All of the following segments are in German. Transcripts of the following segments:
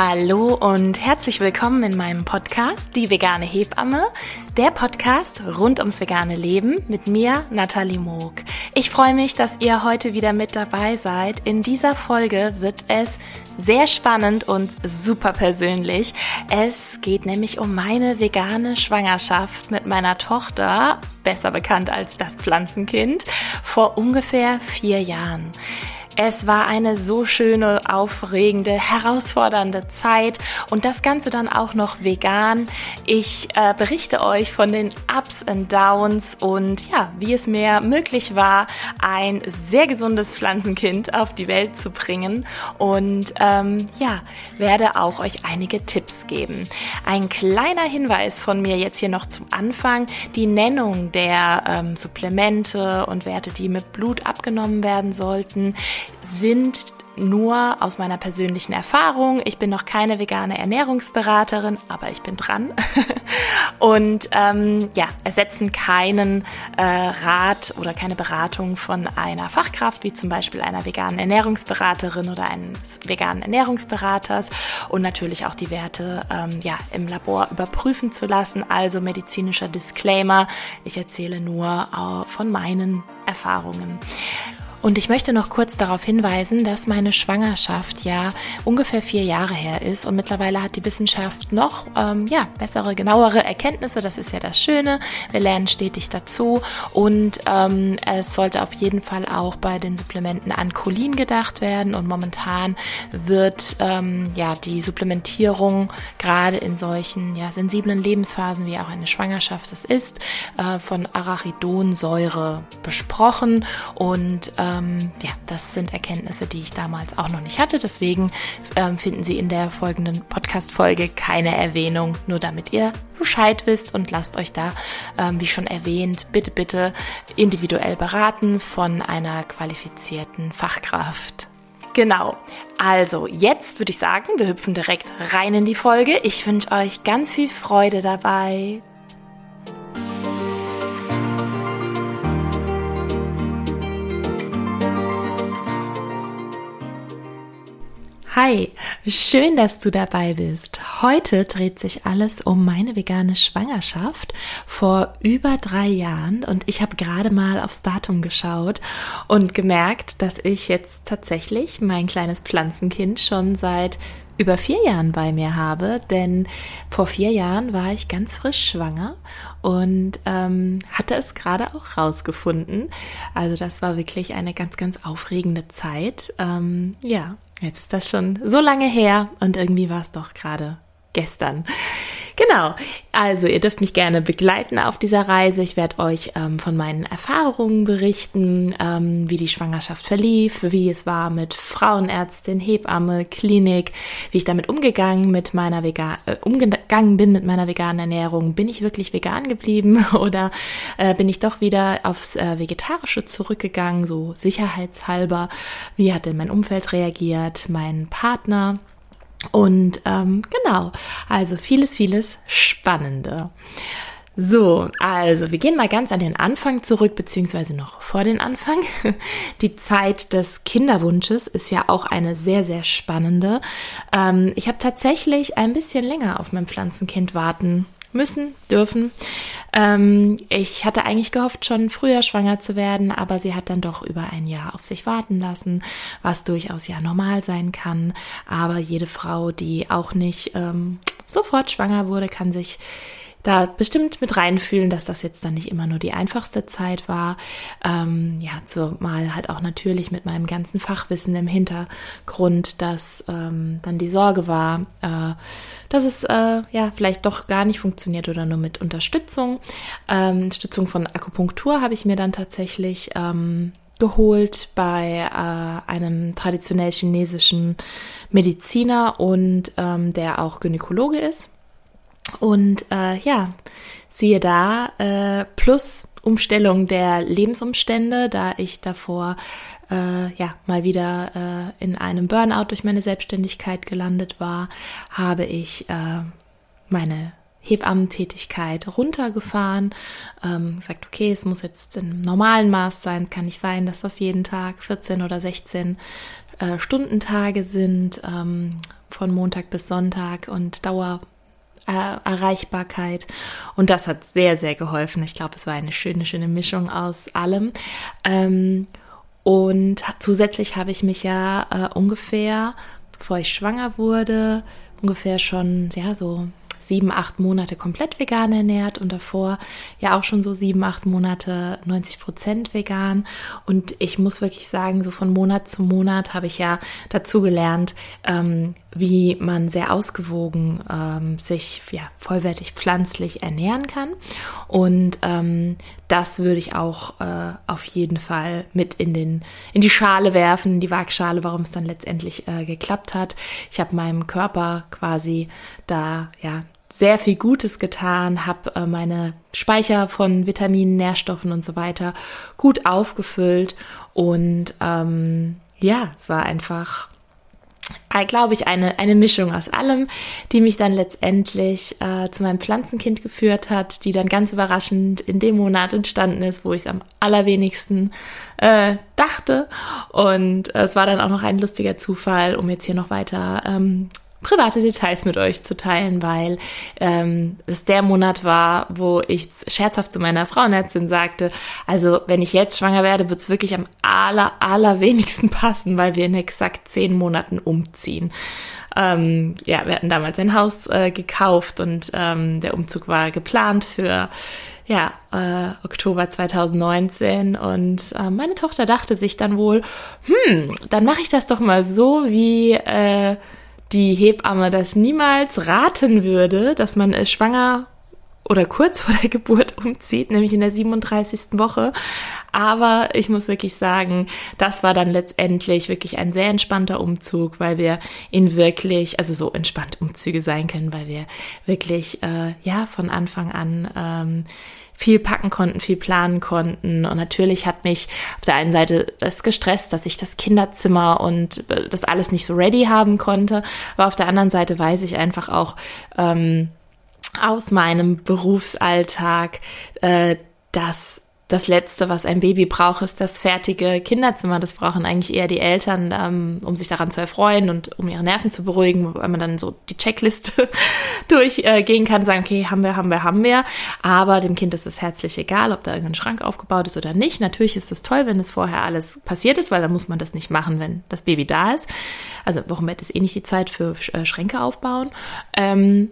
Hallo und herzlich willkommen in meinem Podcast Die vegane Hebamme, der Podcast rund ums vegane Leben mit mir, Nathalie Moog. Ich freue mich, dass ihr heute wieder mit dabei seid. In dieser Folge wird es sehr spannend und super persönlich. Es geht nämlich um meine vegane Schwangerschaft mit meiner Tochter, besser bekannt als das Pflanzenkind, vor ungefähr vier Jahren. Es war eine so schöne, aufregende, herausfordernde Zeit und das Ganze dann auch noch vegan. Ich äh, berichte euch von den Ups und Downs und ja, wie es mir möglich war, ein sehr gesundes Pflanzenkind auf die Welt zu bringen und ähm, ja, werde auch euch einige Tipps geben. Ein kleiner Hinweis von mir jetzt hier noch zum Anfang. Die Nennung der ähm, Supplemente und Werte, die mit Blut abgenommen werden sollten, sind nur aus meiner persönlichen Erfahrung. Ich bin noch keine vegane Ernährungsberaterin, aber ich bin dran. Und ähm, ja, ersetzen keinen äh, Rat oder keine Beratung von einer Fachkraft, wie zum Beispiel einer veganen Ernährungsberaterin oder eines veganen Ernährungsberaters. Und natürlich auch die Werte ähm, ja, im Labor überprüfen zu lassen. Also medizinischer Disclaimer. Ich erzähle nur äh, von meinen Erfahrungen. Und ich möchte noch kurz darauf hinweisen, dass meine Schwangerschaft ja ungefähr vier Jahre her ist und mittlerweile hat die Wissenschaft noch ähm, ja, bessere, genauere Erkenntnisse. Das ist ja das Schöne. Wir lernen stetig dazu und ähm, es sollte auf jeden Fall auch bei den Supplementen an Cholin gedacht werden und momentan wird ähm, ja die Supplementierung gerade in solchen ja, sensiblen Lebensphasen wie auch eine Schwangerschaft es ist äh, von Arachidonsäure besprochen und äh, ähm, ja, das sind Erkenntnisse, die ich damals auch noch nicht hatte. Deswegen ähm, finden Sie in der folgenden Podcast-Folge keine Erwähnung, nur damit ihr Bescheid wisst und lasst euch da, ähm, wie schon erwähnt, bitte, bitte individuell beraten von einer qualifizierten Fachkraft. Genau. Also, jetzt würde ich sagen, wir hüpfen direkt rein in die Folge. Ich wünsche euch ganz viel Freude dabei. Hi, schön, dass du dabei bist. Heute dreht sich alles um meine vegane Schwangerschaft vor über drei Jahren und ich habe gerade mal aufs Datum geschaut und gemerkt, dass ich jetzt tatsächlich mein kleines Pflanzenkind schon seit über vier Jahren bei mir habe, denn vor vier Jahren war ich ganz frisch schwanger und ähm, hatte es gerade auch rausgefunden. Also das war wirklich eine ganz, ganz aufregende Zeit. Ähm, ja, Jetzt ist das schon so lange her und irgendwie war es doch gerade gestern. Genau, also ihr dürft mich gerne begleiten auf dieser Reise. Ich werde euch ähm, von meinen Erfahrungen berichten, ähm, wie die Schwangerschaft verlief, wie es war mit Frauenärztin, Hebamme, Klinik, wie ich damit umgegangen mit meiner vegan äh, umgegangen bin mit meiner veganen Ernährung. Bin ich wirklich vegan geblieben oder äh, bin ich doch wieder aufs äh, Vegetarische zurückgegangen, so sicherheitshalber? Wie hat denn mein Umfeld reagiert, mein Partner? Und ähm, genau, also vieles, vieles Spannende. So, also wir gehen mal ganz an den Anfang zurück, beziehungsweise noch vor den Anfang. Die Zeit des Kinderwunsches ist ja auch eine sehr, sehr spannende. Ähm, ich habe tatsächlich ein bisschen länger auf mein Pflanzenkind warten müssen, dürfen. Ähm, ich hatte eigentlich gehofft, schon früher schwanger zu werden, aber sie hat dann doch über ein Jahr auf sich warten lassen, was durchaus ja normal sein kann. Aber jede Frau, die auch nicht ähm, sofort schwanger wurde, kann sich da bestimmt mit reinfühlen, dass das jetzt dann nicht immer nur die einfachste Zeit war. Ähm, ja, zumal halt auch natürlich mit meinem ganzen Fachwissen im Hintergrund, dass ähm, dann die Sorge war, äh, dass es äh, ja vielleicht doch gar nicht funktioniert oder nur mit Unterstützung. Ähm, Unterstützung von Akupunktur habe ich mir dann tatsächlich ähm, geholt bei äh, einem traditionell chinesischen Mediziner und ähm, der auch Gynäkologe ist. Und äh, ja, siehe da, äh, plus Umstellung der Lebensumstände, da ich davor äh, ja mal wieder äh, in einem Burnout durch meine Selbstständigkeit gelandet war, habe ich äh, meine Hebammentätigkeit runtergefahren, ähm, gesagt, okay, es muss jetzt im normalen Maß sein, kann nicht sein, dass das jeden Tag 14 oder 16 äh, Stundentage sind, ähm, von Montag bis Sonntag und Dauer Erreichbarkeit. Und das hat sehr, sehr geholfen. Ich glaube, es war eine schöne, schöne Mischung aus allem. Ähm, und zusätzlich habe ich mich ja äh, ungefähr, bevor ich schwanger wurde, ungefähr schon, ja, so sieben, acht Monate komplett vegan ernährt und davor ja auch schon so sieben, acht Monate 90 Prozent vegan. Und ich muss wirklich sagen, so von Monat zu Monat habe ich ja dazu gelernt, ähm, wie man sehr ausgewogen ähm, sich ja, vollwertig pflanzlich ernähren kann. Und ähm, das würde ich auch äh, auf jeden Fall mit in, den, in die Schale werfen, die Waagschale, warum es dann letztendlich äh, geklappt hat. Ich habe meinem Körper quasi da ja sehr viel Gutes getan, habe äh, meine Speicher von Vitaminen, Nährstoffen und so weiter gut aufgefüllt und ähm, ja, es war einfach glaube ich, eine, eine Mischung aus allem, die mich dann letztendlich äh, zu meinem Pflanzenkind geführt hat, die dann ganz überraschend in dem Monat entstanden ist, wo ich es am allerwenigsten äh, dachte. Und äh, es war dann auch noch ein lustiger Zufall, um jetzt hier noch weiter ähm, private Details mit euch zu teilen, weil ähm, es der Monat war, wo ich scherzhaft zu meiner Frauenärztin sagte, also wenn ich jetzt schwanger werde, wird es wirklich am aller, allerwenigsten passen, weil wir in exakt zehn Monaten umziehen. Ähm, ja, wir hatten damals ein Haus äh, gekauft und ähm, der Umzug war geplant für ja, äh, Oktober 2019 und äh, meine Tochter dachte sich dann wohl, hm, dann mache ich das doch mal so wie äh, die Hebamme das niemals raten würde, dass man schwanger oder kurz vor der Geburt umzieht, nämlich in der 37. Woche. Aber ich muss wirklich sagen, das war dann letztendlich wirklich ein sehr entspannter Umzug, weil wir in wirklich, also so entspannt Umzüge sein können, weil wir wirklich, äh, ja, von Anfang an ähm, viel packen konnten, viel planen konnten. Und natürlich hat mich auf der einen Seite das gestresst, dass ich das Kinderzimmer und äh, das alles nicht so ready haben konnte. Aber auf der anderen Seite weiß ich einfach auch ähm, aus meinem Berufsalltag, äh, dass das Letzte, was ein Baby braucht, ist das fertige Kinderzimmer. Das brauchen eigentlich eher die Eltern, ähm, um sich daran zu erfreuen und um ihre Nerven zu beruhigen, weil man dann so die Checkliste durchgehen kann, sagen, okay, haben wir, haben wir, haben wir. Aber dem Kind ist es herzlich egal, ob da irgendein Schrank aufgebaut ist oder nicht. Natürlich ist es toll, wenn es vorher alles passiert ist, weil dann muss man das nicht machen, wenn das Baby da ist. Also Wochenbett ist eh nicht die Zeit für äh, Schränke aufbauen. Ähm,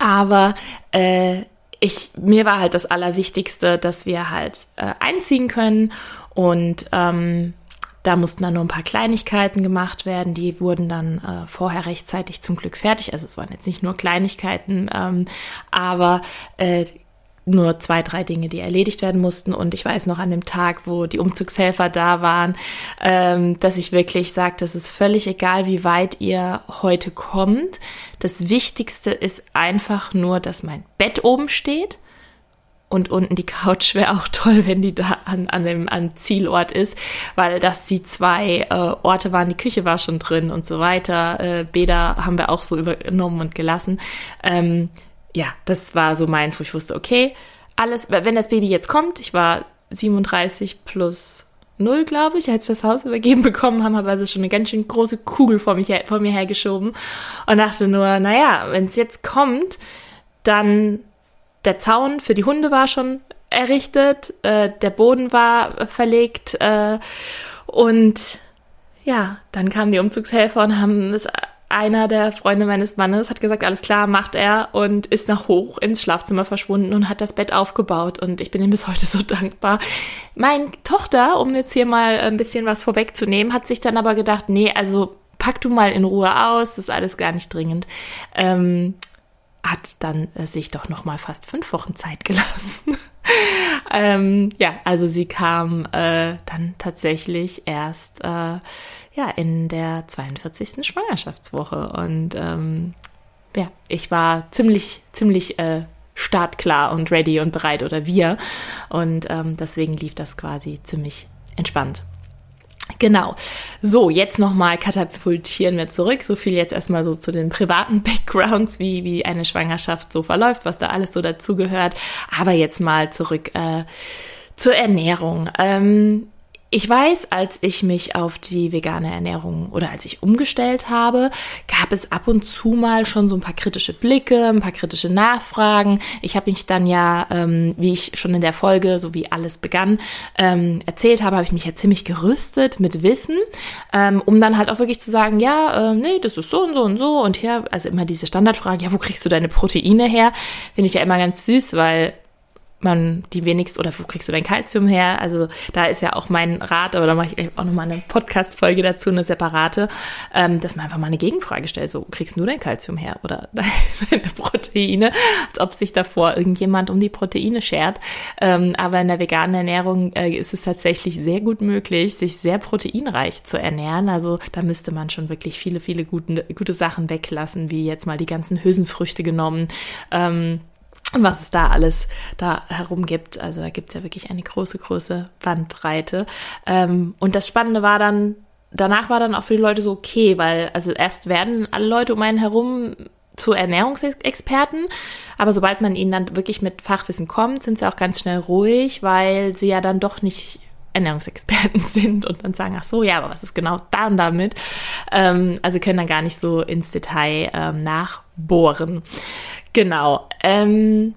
aber äh, ich, mir war halt das Allerwichtigste, dass wir halt äh, einziehen können und ähm, da mussten dann nur ein paar Kleinigkeiten gemacht werden. Die wurden dann äh, vorher rechtzeitig zum Glück fertig. Also es waren jetzt nicht nur Kleinigkeiten, ähm, aber äh, nur zwei, drei Dinge, die erledigt werden mussten. Und ich weiß noch an dem Tag, wo die Umzugshelfer da waren, ähm, dass ich wirklich sagte, es ist völlig egal, wie weit ihr heute kommt. Das Wichtigste ist einfach nur, dass mein Bett oben steht. Und unten die Couch wäre auch toll, wenn die da an, an dem an Zielort ist, weil das die zwei äh, Orte waren. Die Küche war schon drin und so weiter. Äh, Bäder haben wir auch so übernommen und gelassen. Ähm, ja, das war so meins, wo ich wusste, okay, alles, wenn das Baby jetzt kommt, ich war 37 plus 0, glaube ich, als wir das Haus übergeben bekommen haben, habe also schon eine ganz schön große Kugel vor, mich her, vor mir hergeschoben und dachte nur, naja, wenn es jetzt kommt, dann der Zaun für die Hunde war schon errichtet, äh, der Boden war verlegt äh, und ja, dann kamen die Umzugshelfer und haben das einer der Freunde meines Mannes hat gesagt, alles klar, macht er und ist nach hoch ins Schlafzimmer verschwunden und hat das Bett aufgebaut und ich bin ihm bis heute so dankbar. Meine Tochter, um jetzt hier mal ein bisschen was vorwegzunehmen, hat sich dann aber gedacht, nee, also pack du mal in Ruhe aus, das ist alles gar nicht dringend. Ähm, hat dann äh, sich doch noch mal fast fünf Wochen Zeit gelassen. ähm, ja, also sie kam äh, dann tatsächlich erst äh, ja, in der 42. Schwangerschaftswoche. Und ähm, ja, ich war ziemlich, ziemlich äh, startklar und ready und bereit oder wir. Und ähm, deswegen lief das quasi ziemlich entspannt. Genau. So, jetzt nochmal katapultieren wir zurück. So viel jetzt erstmal so zu den privaten Backgrounds, wie, wie eine Schwangerschaft so verläuft, was da alles so dazugehört. Aber jetzt mal zurück äh, zur Ernährung. Ähm, ich weiß, als ich mich auf die vegane Ernährung oder als ich umgestellt habe, gab es ab und zu mal schon so ein paar kritische Blicke, ein paar kritische Nachfragen. Ich habe mich dann ja, ähm, wie ich schon in der Folge, so wie alles begann, ähm, erzählt habe, habe ich mich ja ziemlich gerüstet mit Wissen, ähm, um dann halt auch wirklich zu sagen, ja, äh, nee, das ist so und so und so und hier, also immer diese Standardfrage, ja, wo kriegst du deine Proteine her? Finde ich ja immer ganz süß, weil man die wenigst oder wo kriegst du dein Kalzium her? Also da ist ja auch mein Rat, aber da mache ich auch nochmal eine Podcast-Folge dazu, eine separate, ähm, dass man einfach mal eine Gegenfrage stellt. So, kriegst du dein Kalzium her oder deine Proteine? Als ob sich davor irgendjemand um die Proteine schert. Ähm, aber in der veganen Ernährung äh, ist es tatsächlich sehr gut möglich, sich sehr proteinreich zu ernähren. Also da müsste man schon wirklich viele, viele gute, gute Sachen weglassen, wie jetzt mal die ganzen Hülsenfrüchte genommen. Ähm, und was es da alles da herum gibt. Also da gibt es ja wirklich eine große, große Bandbreite. Ähm, und das Spannende war dann, danach war dann auch für die Leute so okay, weil also erst werden alle Leute um einen herum zu Ernährungsexperten, aber sobald man ihnen dann wirklich mit Fachwissen kommt, sind sie auch ganz schnell ruhig, weil sie ja dann doch nicht Ernährungsexperten sind und dann sagen, ach so, ja, aber was ist genau da und damit? Ähm, also können dann gar nicht so ins Detail ähm, nachbohren. Genau. Ähm,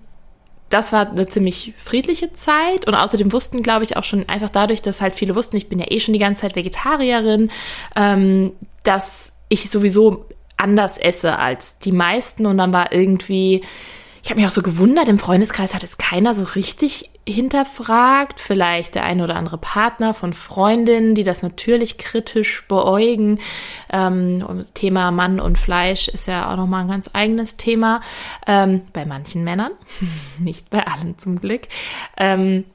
das war eine ziemlich friedliche Zeit und außerdem wussten, glaube ich, auch schon einfach dadurch, dass halt viele wussten, ich bin ja eh schon die ganze Zeit Vegetarierin, ähm, dass ich sowieso anders esse als die meisten und dann war irgendwie, ich habe mich auch so gewundert, im Freundeskreis hat es keiner so richtig hinterfragt, vielleicht der ein oder andere Partner von Freundinnen, die das natürlich kritisch beäugen. Ähm, Thema Mann und Fleisch ist ja auch nochmal ein ganz eigenes Thema, ähm, bei manchen Männern, nicht bei allen zum Glück. Ähm,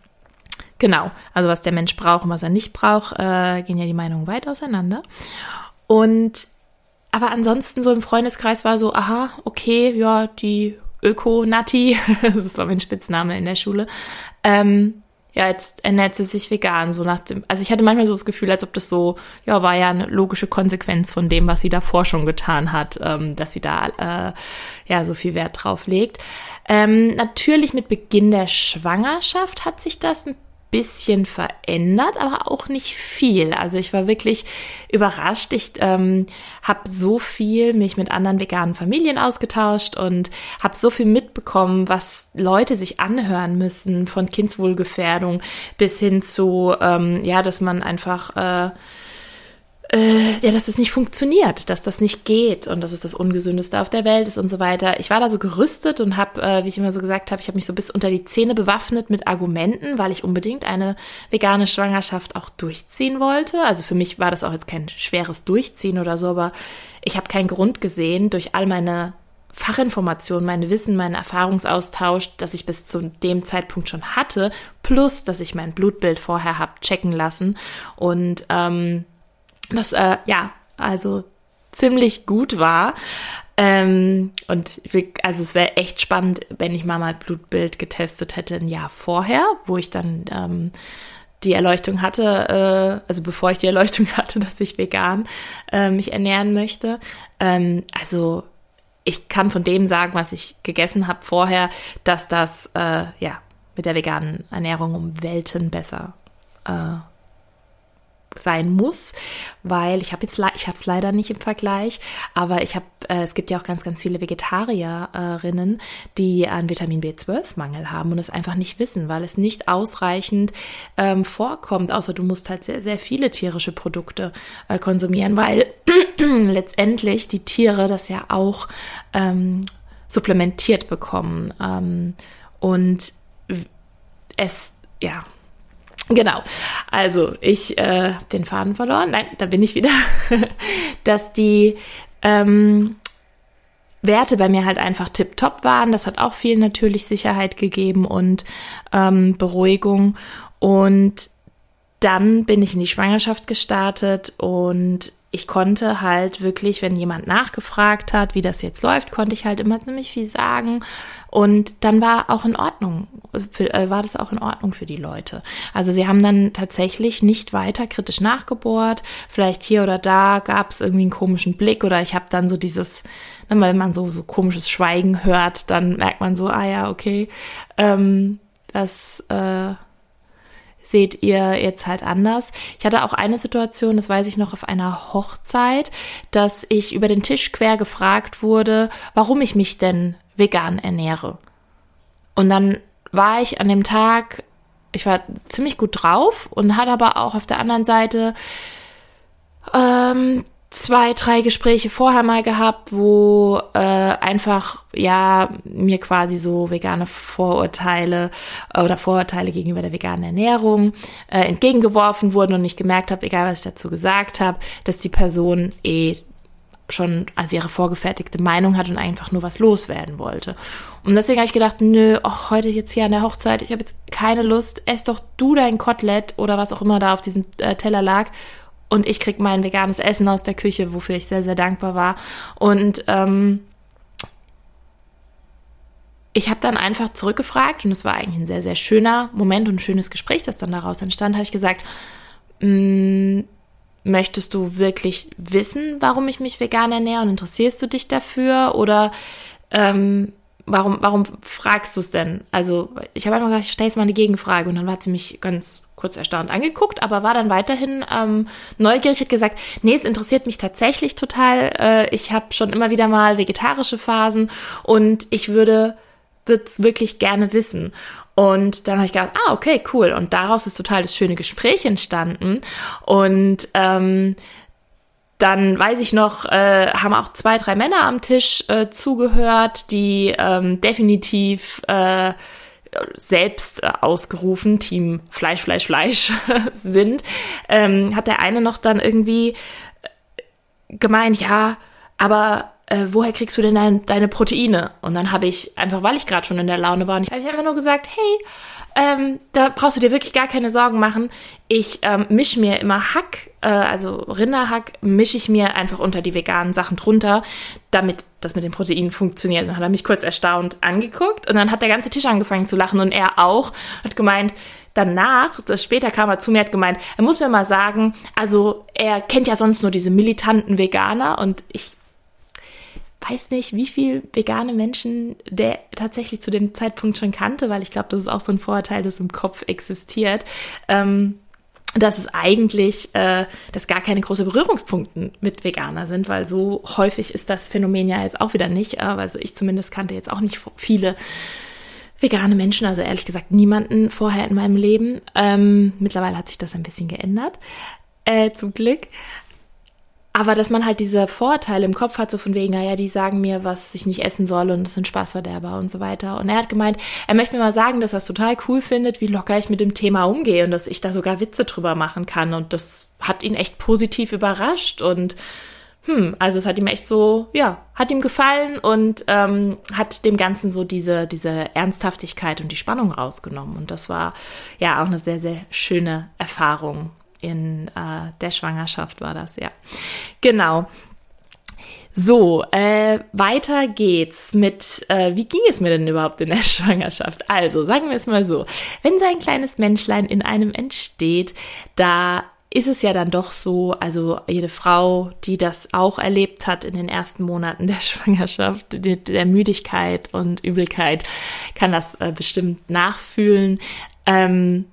genau, also was der Mensch braucht und was er nicht braucht, äh, gehen ja die Meinungen weit auseinander. Und aber ansonsten so im Freundeskreis war so, aha, okay, ja, die Öko-Nati, das war mein Spitzname in der Schule, ähm, ja, jetzt ernährt sie sich vegan, so nach dem, also ich hatte manchmal so das Gefühl, als ob das so, ja, war ja eine logische Konsequenz von dem, was sie davor schon getan hat, ähm, dass sie da, äh, ja, so viel Wert drauf legt. Ähm, natürlich mit Beginn der Schwangerschaft hat sich das ein bisschen verändert, aber auch nicht viel. Also ich war wirklich überrascht. Ich ähm, habe so viel mich mit anderen veganen Familien ausgetauscht und habe so viel mitbekommen, was Leute sich anhören müssen, von Kindswohlgefährdung bis hin zu, ähm, ja, dass man einfach äh, äh, ja, dass das nicht funktioniert, dass das nicht geht und dass es das Ungesündeste auf der Welt ist und so weiter. Ich war da so gerüstet und habe, äh, wie ich immer so gesagt habe, ich habe mich so bis unter die Zähne bewaffnet mit Argumenten, weil ich unbedingt eine vegane Schwangerschaft auch durchziehen wollte. Also für mich war das auch jetzt kein schweres Durchziehen oder so, aber ich habe keinen Grund gesehen, durch all meine Fachinformationen, mein Wissen, meinen Erfahrungsaustausch, das ich bis zu dem Zeitpunkt schon hatte, plus dass ich mein Blutbild vorher habe checken lassen und ähm, das äh, ja, also ziemlich gut war. Ähm, und also es wäre echt spannend, wenn ich mal mal Blutbild getestet hätte ein Jahr vorher, wo ich dann ähm, die Erleuchtung hatte, äh, also bevor ich die Erleuchtung hatte, dass ich vegan äh, mich ernähren möchte. Ähm, also ich kann von dem sagen, was ich gegessen habe vorher, dass das äh, ja mit der veganen Ernährung um Welten besser äh, sein muss, weil ich habe jetzt ich habe es leider nicht im Vergleich, aber ich habe äh, es gibt ja auch ganz ganz viele Vegetarierinnen, die einen Vitamin B12 Mangel haben und es einfach nicht wissen, weil es nicht ausreichend ähm, vorkommt, außer du musst halt sehr sehr viele tierische Produkte äh, konsumieren, weil letztendlich die Tiere das ja auch ähm, supplementiert bekommen. Ähm, und es ja Genau. Also ich äh, den Faden verloren. Nein, da bin ich wieder. dass die ähm, Werte bei mir halt einfach tipptopp waren. Das hat auch viel natürlich Sicherheit gegeben und ähm, Beruhigung. Und dann bin ich in die Schwangerschaft gestartet und ich konnte halt wirklich, wenn jemand nachgefragt hat, wie das jetzt läuft, konnte ich halt immer ziemlich viel sagen. Und dann war auch in Ordnung, äh, war das auch in Ordnung für die Leute. Also sie haben dann tatsächlich nicht weiter kritisch nachgebohrt. Vielleicht hier oder da gab es irgendwie einen komischen Blick oder ich habe dann so dieses, ne, wenn man so, so komisches Schweigen hört, dann merkt man so, ah ja, okay, ähm, das äh, seht ihr jetzt halt anders. Ich hatte auch eine Situation, das weiß ich noch, auf einer Hochzeit, dass ich über den Tisch quer gefragt wurde, warum ich mich denn vegan ernähre. Und dann war ich an dem Tag, ich war ziemlich gut drauf und hatte aber auch auf der anderen Seite ähm, zwei, drei Gespräche vorher mal gehabt, wo äh, einfach ja mir quasi so vegane Vorurteile äh, oder Vorurteile gegenüber der veganen Ernährung äh, entgegengeworfen wurden und ich gemerkt habe, egal was ich dazu gesagt habe, dass die Person eh schon also ihre vorgefertigte Meinung hat und einfach nur was loswerden wollte. Und deswegen habe ich gedacht, nö, ach, heute jetzt hier an der Hochzeit, ich habe jetzt keine Lust, ess doch du dein Kotelett oder was auch immer da auf diesem äh, Teller lag und ich krieg mein veganes Essen aus der Küche, wofür ich sehr, sehr dankbar war. Und ähm, ich habe dann einfach zurückgefragt und es war eigentlich ein sehr, sehr schöner Moment und ein schönes Gespräch, das dann daraus entstand, habe ich gesagt, mm, möchtest du wirklich wissen, warum ich mich vegan ernähre und interessierst du dich dafür oder ähm, warum, warum fragst du es denn? Also ich habe einfach gesagt, ich stelle jetzt mal eine Gegenfrage und dann hat sie mich ganz kurz erstaunt angeguckt, aber war dann weiterhin ähm, neugierig, hat gesagt, nee, es interessiert mich tatsächlich total. Äh, ich habe schon immer wieder mal vegetarische Phasen und ich würde es wirklich gerne wissen. Und dann habe ich gedacht, ah, okay, cool. Und daraus ist total das schöne Gespräch entstanden. Und ähm, dann weiß ich noch, äh, haben auch zwei, drei Männer am Tisch äh, zugehört, die ähm, definitiv äh, selbst äh, ausgerufen, Team Fleisch, Fleisch, Fleisch sind, ähm, hat der eine noch dann irgendwie äh, gemeint, ja, aber äh, woher kriegst du denn dein, deine Proteine? Und dann habe ich einfach, weil ich gerade schon in der Laune war, ich habe einfach nur gesagt, hey, ähm, da brauchst du dir wirklich gar keine Sorgen machen. Ich ähm, mische mir immer Hack, äh, also Rinderhack, mische ich mir einfach unter die veganen Sachen drunter, damit das mit den Proteinen funktioniert. Dann hat er mich kurz erstaunt angeguckt und dann hat der ganze Tisch angefangen zu lachen und er auch hat gemeint, danach, später kam er zu mir, hat gemeint, er muss mir mal sagen, also er kennt ja sonst nur diese militanten Veganer und ich weiß nicht, wie viel vegane Menschen der tatsächlich zu dem Zeitpunkt schon kannte, weil ich glaube, das ist auch so ein Vorurteil, das im Kopf existiert. Ähm, dass es eigentlich, äh, dass gar keine große Berührungspunkte mit Veganer sind, weil so häufig ist das Phänomen ja jetzt auch wieder nicht. Äh, also ich zumindest kannte jetzt auch nicht viele vegane Menschen, also ehrlich gesagt niemanden vorher in meinem Leben. Ähm, mittlerweile hat sich das ein bisschen geändert, äh, zum Glück. Aber dass man halt diese Vorteile im Kopf hat, so von wegen, naja, die sagen mir, was ich nicht essen soll und das sind Spaßverderber und so weiter. Und er hat gemeint, er möchte mir mal sagen, dass er es total cool findet, wie locker ich mit dem Thema umgehe und dass ich da sogar Witze drüber machen kann. Und das hat ihn echt positiv überrascht und hm, also es hat ihm echt so, ja, hat ihm gefallen und ähm, hat dem Ganzen so diese, diese Ernsthaftigkeit und die Spannung rausgenommen. Und das war ja auch eine sehr, sehr schöne Erfahrung in äh, der Schwangerschaft war das, ja. Genau. So, äh, weiter geht's mit, äh, wie ging es mir denn überhaupt in der Schwangerschaft? Also, sagen wir es mal so, wenn so ein kleines Menschlein in einem entsteht, da ist es ja dann doch so, also jede Frau, die das auch erlebt hat in den ersten Monaten der Schwangerschaft, der Müdigkeit und Übelkeit, kann das äh, bestimmt nachfühlen. Ähm,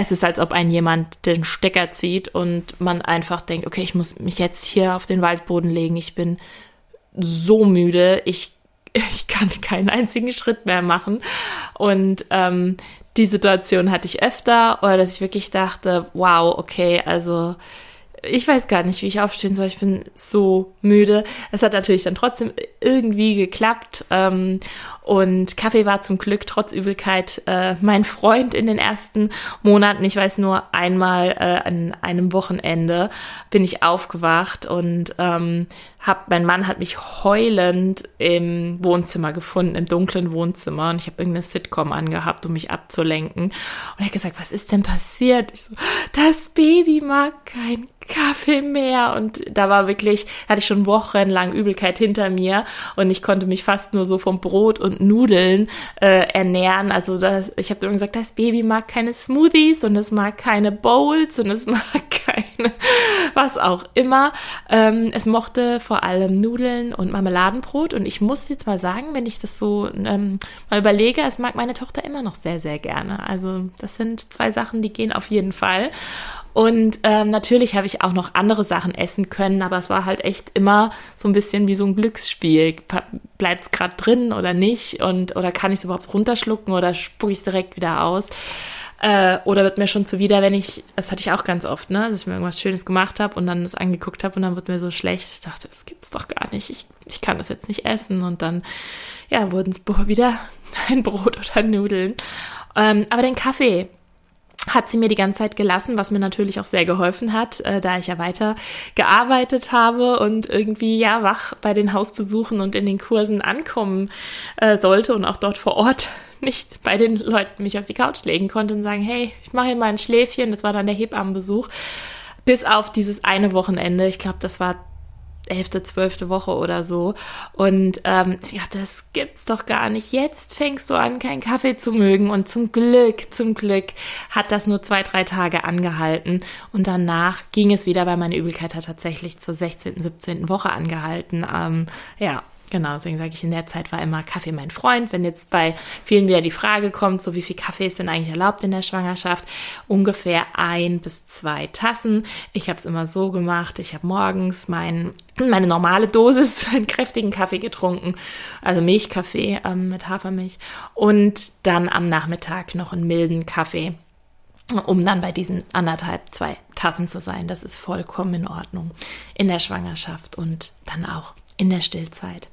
es ist, als ob ein jemand den Stecker zieht und man einfach denkt, okay, ich muss mich jetzt hier auf den Waldboden legen. Ich bin so müde, ich, ich kann keinen einzigen Schritt mehr machen. Und ähm, die Situation hatte ich öfter, oder dass ich wirklich dachte, wow, okay, also ich weiß gar nicht, wie ich aufstehen soll. Ich bin so müde. Es hat natürlich dann trotzdem irgendwie geklappt. Ähm, und Kaffee war zum Glück trotz Übelkeit äh, mein Freund in den ersten Monaten. Ich weiß nur einmal äh, an einem Wochenende bin ich aufgewacht und ähm, hab, mein Mann hat mich heulend im Wohnzimmer gefunden, im dunklen Wohnzimmer. Und ich habe irgendeine Sitcom angehabt, um mich abzulenken. Und er hat gesagt, was ist denn passiert? Ich so, das Baby mag kein Kaffee mehr. Und da war wirklich, hatte ich schon wochenlang Übelkeit hinter mir und ich konnte mich fast nur so vom Brot und Nudeln äh, ernähren. Also das, ich habe immer gesagt, das Baby mag keine Smoothies und es mag keine Bowls und es mag kein was auch immer. Ähm, es mochte vor allem Nudeln und Marmeladenbrot und ich muss jetzt mal sagen, wenn ich das so ähm, mal überlege, es mag meine Tochter immer noch sehr, sehr gerne. Also das sind zwei Sachen, die gehen auf jeden Fall. Und ähm, natürlich habe ich auch noch andere Sachen essen können, aber es war halt echt immer so ein bisschen wie so ein Glücksspiel. Bleibt es gerade drin oder nicht? Und oder kann ich es überhaupt runterschlucken oder spucke ich es direkt wieder aus? Äh, oder wird mir schon zuwider, wenn ich, das hatte ich auch ganz oft, ne, dass ich mir irgendwas Schönes gemacht habe und dann das angeguckt habe und dann wird mir so schlecht. Ich dachte, das gibt's doch gar nicht. Ich, ich kann das jetzt nicht essen. Und dann, ja, wurden es wieder ein Brot oder Nudeln. Ähm, aber den Kaffee, hat sie mir die ganze Zeit gelassen, was mir natürlich auch sehr geholfen hat, äh, da ich ja weiter gearbeitet habe und irgendwie ja wach bei den Hausbesuchen und in den Kursen ankommen äh, sollte und auch dort vor Ort nicht bei den Leuten mich auf die Couch legen konnte und sagen, hey, ich mache hier mal ein Schläfchen. Das war dann der Hebammenbesuch. Bis auf dieses eine Wochenende. Ich glaube, das war elfte, zwölfte Woche oder so. Und ähm, ich dachte, das gibt's doch gar nicht. Jetzt fängst du an, keinen Kaffee zu mögen. Und zum Glück, zum Glück hat das nur zwei, drei Tage angehalten. Und danach ging es wieder, weil meine Übelkeit hat tatsächlich zur 16., 17. Woche angehalten. Ähm, ja, Genau, deswegen sage ich, in der Zeit war immer Kaffee mein Freund. Wenn jetzt bei vielen wieder die Frage kommt, so wie viel Kaffee ist denn eigentlich erlaubt in der Schwangerschaft? Ungefähr ein bis zwei Tassen. Ich habe es immer so gemacht. Ich habe morgens mein, meine normale Dosis, einen kräftigen Kaffee getrunken, also Milchkaffee ähm, mit Hafermilch und dann am Nachmittag noch einen milden Kaffee um dann bei diesen anderthalb, zwei Tassen zu sein. Das ist vollkommen in Ordnung in der Schwangerschaft und dann auch in der Stillzeit.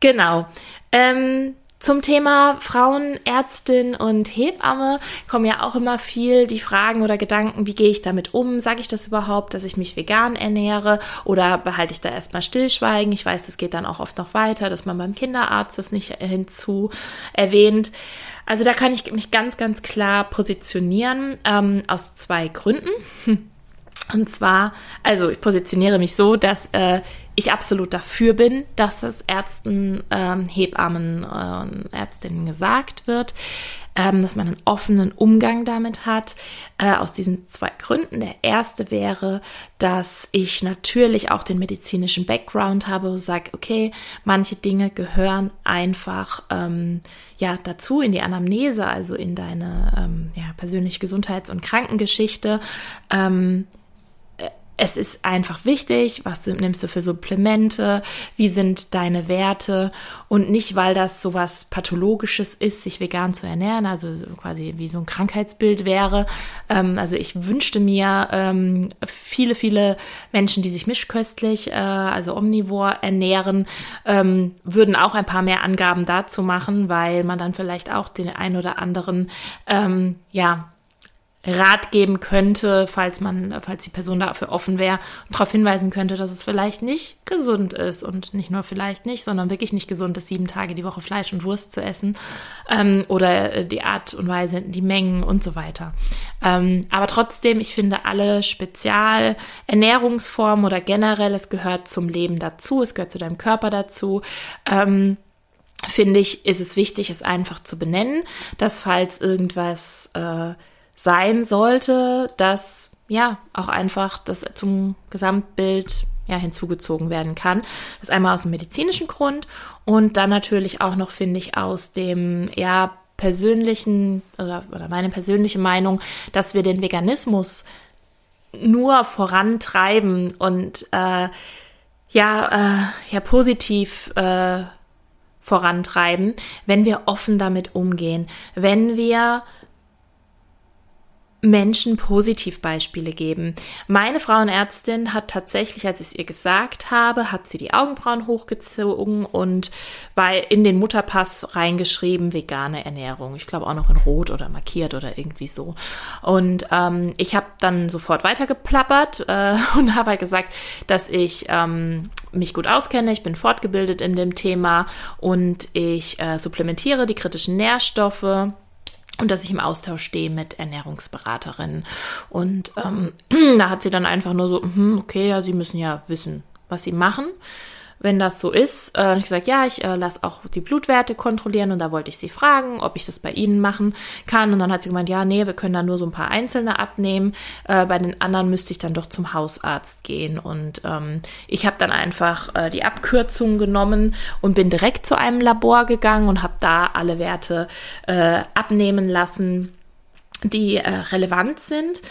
Genau. Ähm, zum Thema Frauenärztin und Hebamme kommen ja auch immer viel die Fragen oder Gedanken, wie gehe ich damit um? Sage ich das überhaupt, dass ich mich vegan ernähre oder behalte ich da erstmal Stillschweigen? Ich weiß, das geht dann auch oft noch weiter, dass man beim Kinderarzt das nicht hinzu erwähnt. Also da kann ich mich ganz, ganz klar positionieren ähm, aus zwei Gründen. Und zwar, also ich positioniere mich so, dass äh, ich absolut dafür bin, dass es Ärzten, ähm, Hebammen, äh, Ärztinnen gesagt wird, ähm, dass man einen offenen Umgang damit hat. Äh, aus diesen zwei Gründen. Der erste wäre, dass ich natürlich auch den medizinischen Background habe, ich sage, okay, manche Dinge gehören einfach ähm, ja dazu in die Anamnese, also in deine ähm, ja, persönliche Gesundheits- und Krankengeschichte. Ähm, es ist einfach wichtig, was du, nimmst du für Supplemente, wie sind deine Werte und nicht, weil das so was Pathologisches ist, sich vegan zu ernähren, also quasi wie so ein Krankheitsbild wäre. Ähm, also ich wünschte mir ähm, viele, viele Menschen, die sich mischköstlich, äh, also omnivor ernähren, ähm, würden auch ein paar mehr Angaben dazu machen, weil man dann vielleicht auch den ein oder anderen, ähm, ja, Rat geben könnte, falls man, falls die Person dafür offen wäre und darauf hinweisen könnte, dass es vielleicht nicht gesund ist und nicht nur vielleicht nicht, sondern wirklich nicht gesund ist, sieben Tage die Woche Fleisch und Wurst zu essen ähm, oder äh, die Art und Weise, die Mengen und so weiter. Ähm, aber trotzdem, ich finde alle Spezialernährungsformen oder generell, es gehört zum Leben dazu, es gehört zu deinem Körper dazu. Ähm, finde ich, ist es wichtig, es einfach zu benennen, dass falls irgendwas äh, sein sollte, dass ja auch einfach das zum Gesamtbild ja, hinzugezogen werden kann. Das einmal aus dem medizinischen Grund und dann natürlich auch noch, finde ich, aus dem ja persönlichen oder, oder meine persönliche Meinung, dass wir den Veganismus nur vorantreiben und äh, ja, äh, ja positiv äh, vorantreiben, wenn wir offen damit umgehen, wenn wir Menschen Positivbeispiele geben. Meine Frauenärztin hat tatsächlich, als ich es ihr gesagt habe, hat sie die Augenbrauen hochgezogen und bei in den Mutterpass reingeschrieben vegane Ernährung. Ich glaube auch noch in Rot oder markiert oder irgendwie so. Und ähm, ich habe dann sofort weitergeplappert äh, und habe halt gesagt, dass ich ähm, mich gut auskenne, ich bin fortgebildet in dem Thema und ich äh, supplementiere die kritischen Nährstoffe und dass ich im Austausch stehe mit Ernährungsberaterinnen. Und ähm, da hat sie dann einfach nur so, hm, okay, ja, Sie müssen ja wissen, was Sie machen, wenn das so ist, äh, ich gesagt, ja, ich äh, lasse auch die Blutwerte kontrollieren und da wollte ich sie fragen, ob ich das bei Ihnen machen kann. Und dann hat sie gemeint, ja, nee, wir können da nur so ein paar einzelne abnehmen. Äh, bei den anderen müsste ich dann doch zum Hausarzt gehen. Und ähm, ich habe dann einfach äh, die Abkürzung genommen und bin direkt zu einem Labor gegangen und habe da alle Werte äh, abnehmen lassen, die äh, relevant sind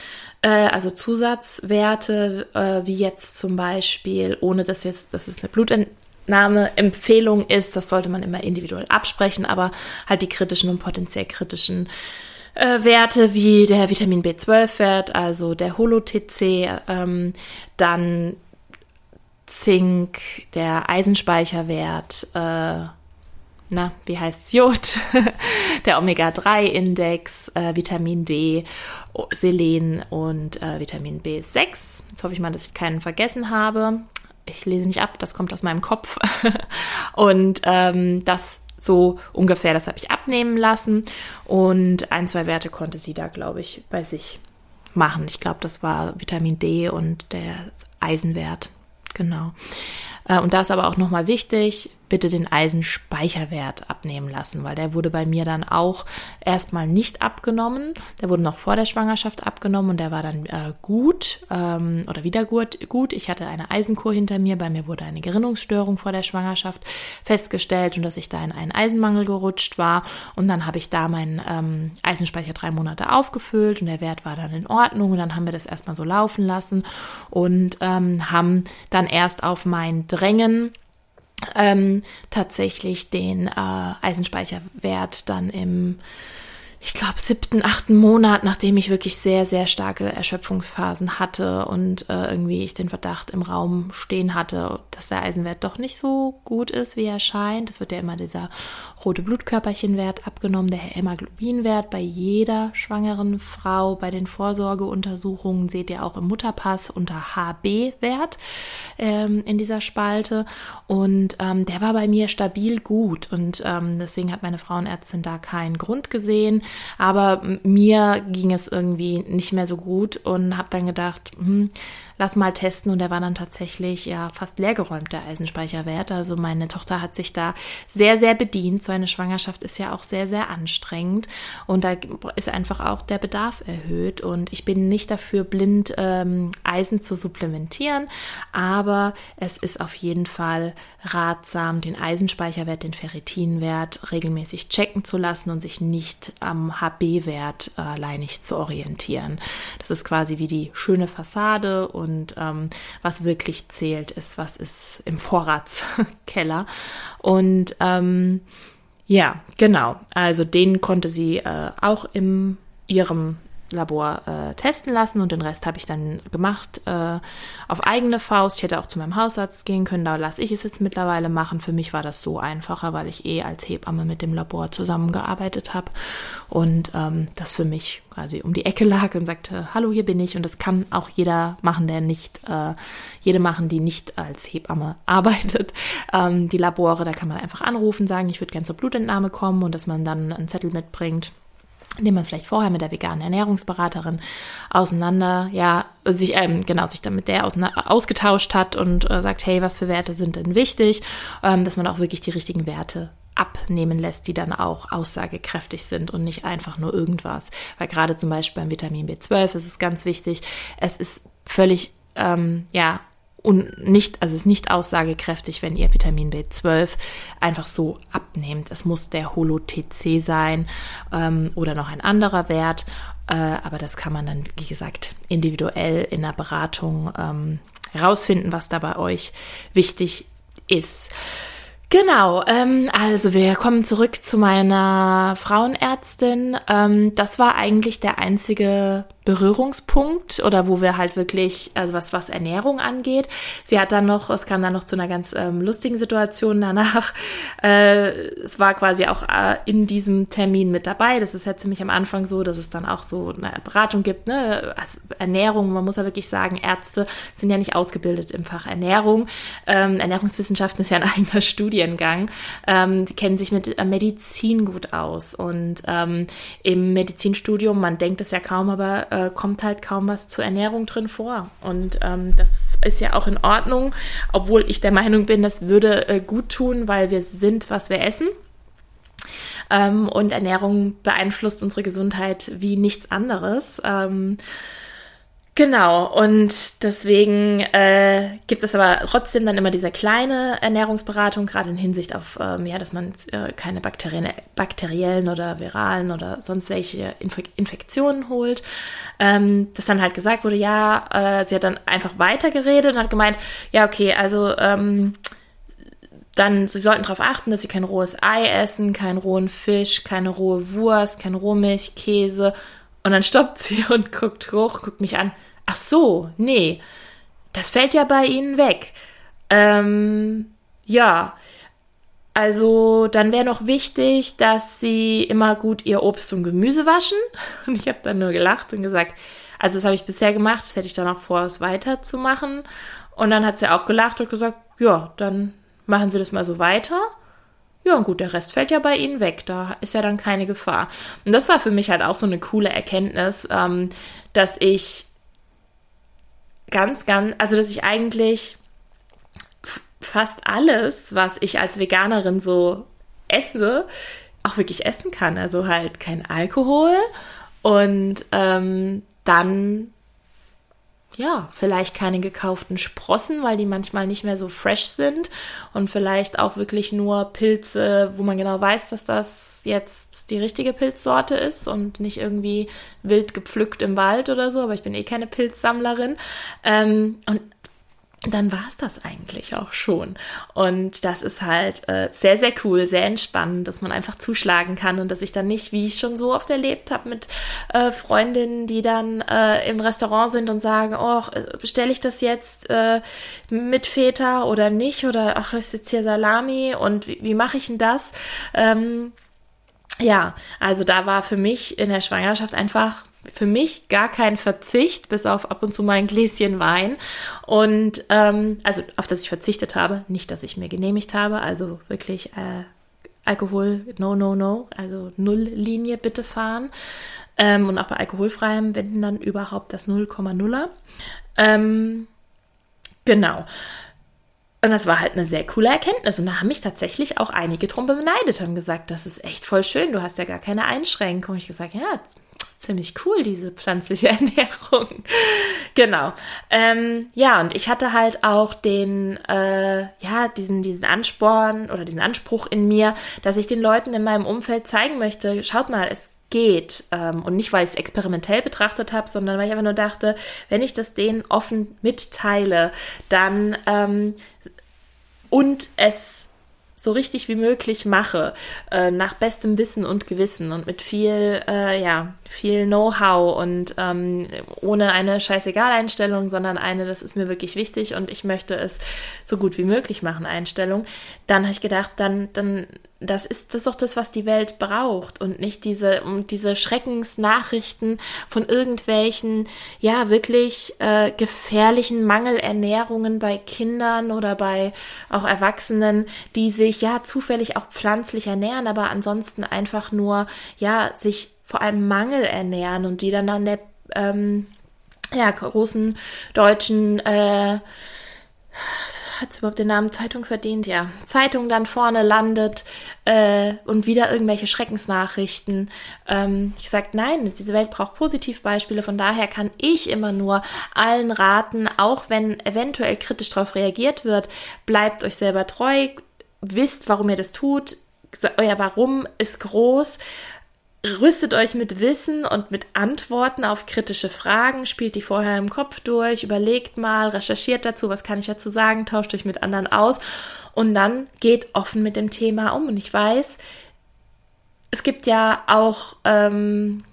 also Zusatzwerte, äh, wie jetzt zum Beispiel, ohne dass jetzt, dass es eine Blutentnahmeempfehlung ist, das sollte man immer individuell absprechen, aber halt die kritischen und potenziell kritischen äh, Werte wie der Vitamin B12-Wert, also der Holo-TC, ähm, dann Zink, der Eisenspeicherwert, äh, na, wie heißt's, Jod, der Omega-3-Index, äh, Vitamin D, Selen und äh, Vitamin B6. Jetzt hoffe ich mal, dass ich keinen vergessen habe. Ich lese nicht ab, das kommt aus meinem Kopf. und ähm, das so ungefähr, das habe ich abnehmen lassen. Und ein, zwei Werte konnte sie da, glaube ich, bei sich machen. Ich glaube, das war Vitamin D und der Eisenwert. Genau. Äh, und da ist aber auch nochmal wichtig, bitte den Eisenspeicherwert abnehmen lassen, weil der wurde bei mir dann auch erstmal nicht abgenommen. Der wurde noch vor der Schwangerschaft abgenommen und der war dann äh, gut ähm, oder wieder gut, gut. Ich hatte eine Eisenkur hinter mir, bei mir wurde eine Gerinnungsstörung vor der Schwangerschaft festgestellt und dass ich da in einen Eisenmangel gerutscht war. Und dann habe ich da meinen ähm, Eisenspeicher drei Monate aufgefüllt und der Wert war dann in Ordnung und dann haben wir das erstmal so laufen lassen und ähm, haben dann erst auf mein Drängen ähm, tatsächlich den äh, Eisenspeicherwert dann im ich glaube, siebten, achten Monat, nachdem ich wirklich sehr, sehr starke Erschöpfungsphasen hatte und äh, irgendwie ich den Verdacht im Raum stehen hatte, dass der Eisenwert doch nicht so gut ist, wie er scheint. Es wird ja immer dieser rote Blutkörperchenwert abgenommen, der Hämoglobinwert bei jeder schwangeren Frau. Bei den Vorsorgeuntersuchungen seht ihr auch im Mutterpass unter HB-Wert ähm, in dieser Spalte. Und ähm, der war bei mir stabil gut. Und ähm, deswegen hat meine Frauenärztin da keinen Grund gesehen. Aber mir ging es irgendwie nicht mehr so gut und habe dann gedacht, hm, lass mal testen. Und der war dann tatsächlich ja fast leergeräumt, der Eisenspeicherwert. Also meine Tochter hat sich da sehr, sehr bedient. So eine Schwangerschaft ist ja auch sehr, sehr anstrengend. Und da ist einfach auch der Bedarf erhöht. Und ich bin nicht dafür, blind ähm, Eisen zu supplementieren. Aber es ist auf jeden Fall ratsam, den Eisenspeicherwert, den Ferritinwert regelmäßig checken zu lassen und sich nicht am HB-Wert äh, alleinig zu orientieren. Das ist quasi wie die schöne Fassade und und ähm, was wirklich zählt, ist, was ist im Vorratskeller. Und ähm, ja, genau. Also den konnte sie äh, auch in ihrem Labor äh, testen lassen und den Rest habe ich dann gemacht äh, auf eigene Faust. Ich hätte auch zu meinem Hausarzt gehen können, da lasse ich es jetzt mittlerweile machen. Für mich war das so einfacher, weil ich eh als Hebamme mit dem Labor zusammengearbeitet habe und ähm, das für mich quasi um die Ecke lag und sagte, hallo, hier bin ich. Und das kann auch jeder machen, der nicht, äh, jede machen, die nicht als Hebamme arbeitet. Ähm, die Labore, da kann man einfach anrufen, sagen, ich würde gerne zur Blutentnahme kommen und dass man dann einen Zettel mitbringt indem man vielleicht vorher mit der veganen Ernährungsberaterin auseinander, ja, sich, ähm, genau, sich dann mit der ausgetauscht hat und äh, sagt, hey, was für Werte sind denn wichtig, ähm, dass man auch wirklich die richtigen Werte abnehmen lässt, die dann auch aussagekräftig sind und nicht einfach nur irgendwas. Weil gerade zum Beispiel beim Vitamin B12 ist es ganz wichtig, es ist völlig, ähm, ja, und nicht, also es ist nicht aussagekräftig, wenn ihr Vitamin B12 einfach so abnehmt. Es muss der Holo-TC sein ähm, oder noch ein anderer Wert. Äh, aber das kann man dann, wie gesagt, individuell in der Beratung ähm, herausfinden, was da bei euch wichtig ist. Genau, ähm, also wir kommen zurück zu meiner Frauenärztin. Ähm, das war eigentlich der einzige Berührungspunkt oder wo wir halt wirklich, also was, was Ernährung angeht. Sie hat dann noch, es kam dann noch zu einer ganz ähm, lustigen Situation danach. Äh, es war quasi auch äh, in diesem Termin mit dabei. Das ist ja ziemlich am Anfang so, dass es dann auch so eine Beratung gibt, ne? Also Ernährung, man muss ja wirklich sagen, Ärzte sind ja nicht ausgebildet im Fach Ernährung. Ähm, Ernährungswissenschaften ist ja ein eigener Studiengang. Ähm, die kennen sich mit äh, Medizin gut aus. Und ähm, im Medizinstudium, man denkt es ja kaum, aber äh, kommt halt kaum was zur Ernährung drin vor. Und ähm, das ist ja auch in Ordnung, obwohl ich der Meinung bin, das würde äh, gut tun, weil wir sind, was wir essen. Ähm, und Ernährung beeinflusst unsere Gesundheit wie nichts anderes. Genau, und deswegen äh, gibt es aber trotzdem dann immer diese kleine Ernährungsberatung, gerade in Hinsicht auf, ähm, ja, dass man äh, keine Bakterien, bakteriellen oder viralen oder sonst welche Inf Infektionen holt. Ähm, dass dann halt gesagt wurde, ja, äh, sie hat dann einfach weitergeredet und hat gemeint, ja, okay, also ähm, dann, sie sollten darauf achten, dass sie kein rohes Ei essen, keinen rohen Fisch, keine rohe Wurst, kein Rohmilch, Käse und dann stoppt sie und guckt hoch, guckt mich an. Ach so, nee, das fällt ja bei Ihnen weg. Ähm, ja, also dann wäre noch wichtig, dass Sie immer gut Ihr Obst und Gemüse waschen. Und ich habe dann nur gelacht und gesagt, also das habe ich bisher gemacht, das hätte ich dann auch vor, es weiterzumachen. Und dann hat sie auch gelacht und gesagt, ja, dann machen Sie das mal so weiter. Ja, und gut, der Rest fällt ja bei ihnen weg. Da ist ja dann keine Gefahr. Und das war für mich halt auch so eine coole Erkenntnis, ähm, dass ich ganz, ganz, also dass ich eigentlich fast alles, was ich als Veganerin so esse, auch wirklich essen kann. Also halt kein Alkohol und ähm, dann ja, vielleicht keine gekauften Sprossen, weil die manchmal nicht mehr so fresh sind und vielleicht auch wirklich nur Pilze, wo man genau weiß, dass das jetzt die richtige Pilzsorte ist und nicht irgendwie wild gepflückt im Wald oder so, aber ich bin eh keine Pilzsammlerin. Ähm, und dann war es das eigentlich auch schon. Und das ist halt äh, sehr, sehr cool, sehr entspannend, dass man einfach zuschlagen kann und dass ich dann nicht, wie ich schon so oft erlebt habe, mit äh, Freundinnen, die dann äh, im Restaurant sind und sagen, oh, bestelle ich das jetzt äh, mit Feta oder nicht? Oder ach, ist jetzt hier Salami und wie, wie mache ich denn das? Ähm, ja, also da war für mich in der Schwangerschaft einfach für mich gar kein Verzicht, bis auf ab und zu mal ein Gläschen Wein. Und ähm, also auf das ich verzichtet habe, nicht, dass ich mir genehmigt habe, also wirklich äh, Alkohol, no, no, no, also Nulllinie bitte fahren. Ähm, und auch bei alkoholfreiem wenden dann überhaupt das 0,0er. Ähm, genau. Und das war halt eine sehr coole Erkenntnis. Und da haben mich tatsächlich auch einige drum beneidet, haben gesagt, das ist echt voll schön, du hast ja gar keine Einschränkung. Ich gesagt, ja, ziemlich cool, diese pflanzliche Ernährung. genau. Ähm, ja, und ich hatte halt auch den, äh, ja, diesen, diesen Ansporn oder diesen Anspruch in mir, dass ich den Leuten in meinem Umfeld zeigen möchte, schaut mal, es geht. Ähm, und nicht, weil ich es experimentell betrachtet habe, sondern weil ich einfach nur dachte, wenn ich das denen offen mitteile, dann ähm, und es so richtig wie möglich mache, äh, nach bestem Wissen und Gewissen und mit viel, äh, ja, viel Know-how und ähm, ohne eine Scheißegal-Einstellung, sondern eine, das ist mir wirklich wichtig und ich möchte es so gut wie möglich machen, Einstellung, dann habe ich gedacht, dann, dann das ist das ist doch das, was die Welt braucht und nicht diese diese Schreckensnachrichten von irgendwelchen ja wirklich äh, gefährlichen Mangelernährungen bei Kindern oder bei auch Erwachsenen, die sich ja zufällig auch pflanzlich ernähren, aber ansonsten einfach nur ja sich vor allem Mangel ernähren und die dann an der ähm, ja großen deutschen äh, hat überhaupt den Namen Zeitung verdient? Ja. Zeitung dann vorne landet äh, und wieder irgendwelche Schreckensnachrichten. Ähm, ich sage, nein, diese Welt braucht Positivbeispiele. Von daher kann ich immer nur allen raten, auch wenn eventuell kritisch darauf reagiert wird, bleibt euch selber treu, wisst, warum ihr das tut. Euer Warum ist groß rüstet euch mit Wissen und mit Antworten auf kritische Fragen, spielt die vorher im Kopf durch, überlegt mal, recherchiert dazu, was kann ich dazu sagen, tauscht euch mit anderen aus und dann geht offen mit dem Thema um. Und ich weiß, es gibt ja auch ähm,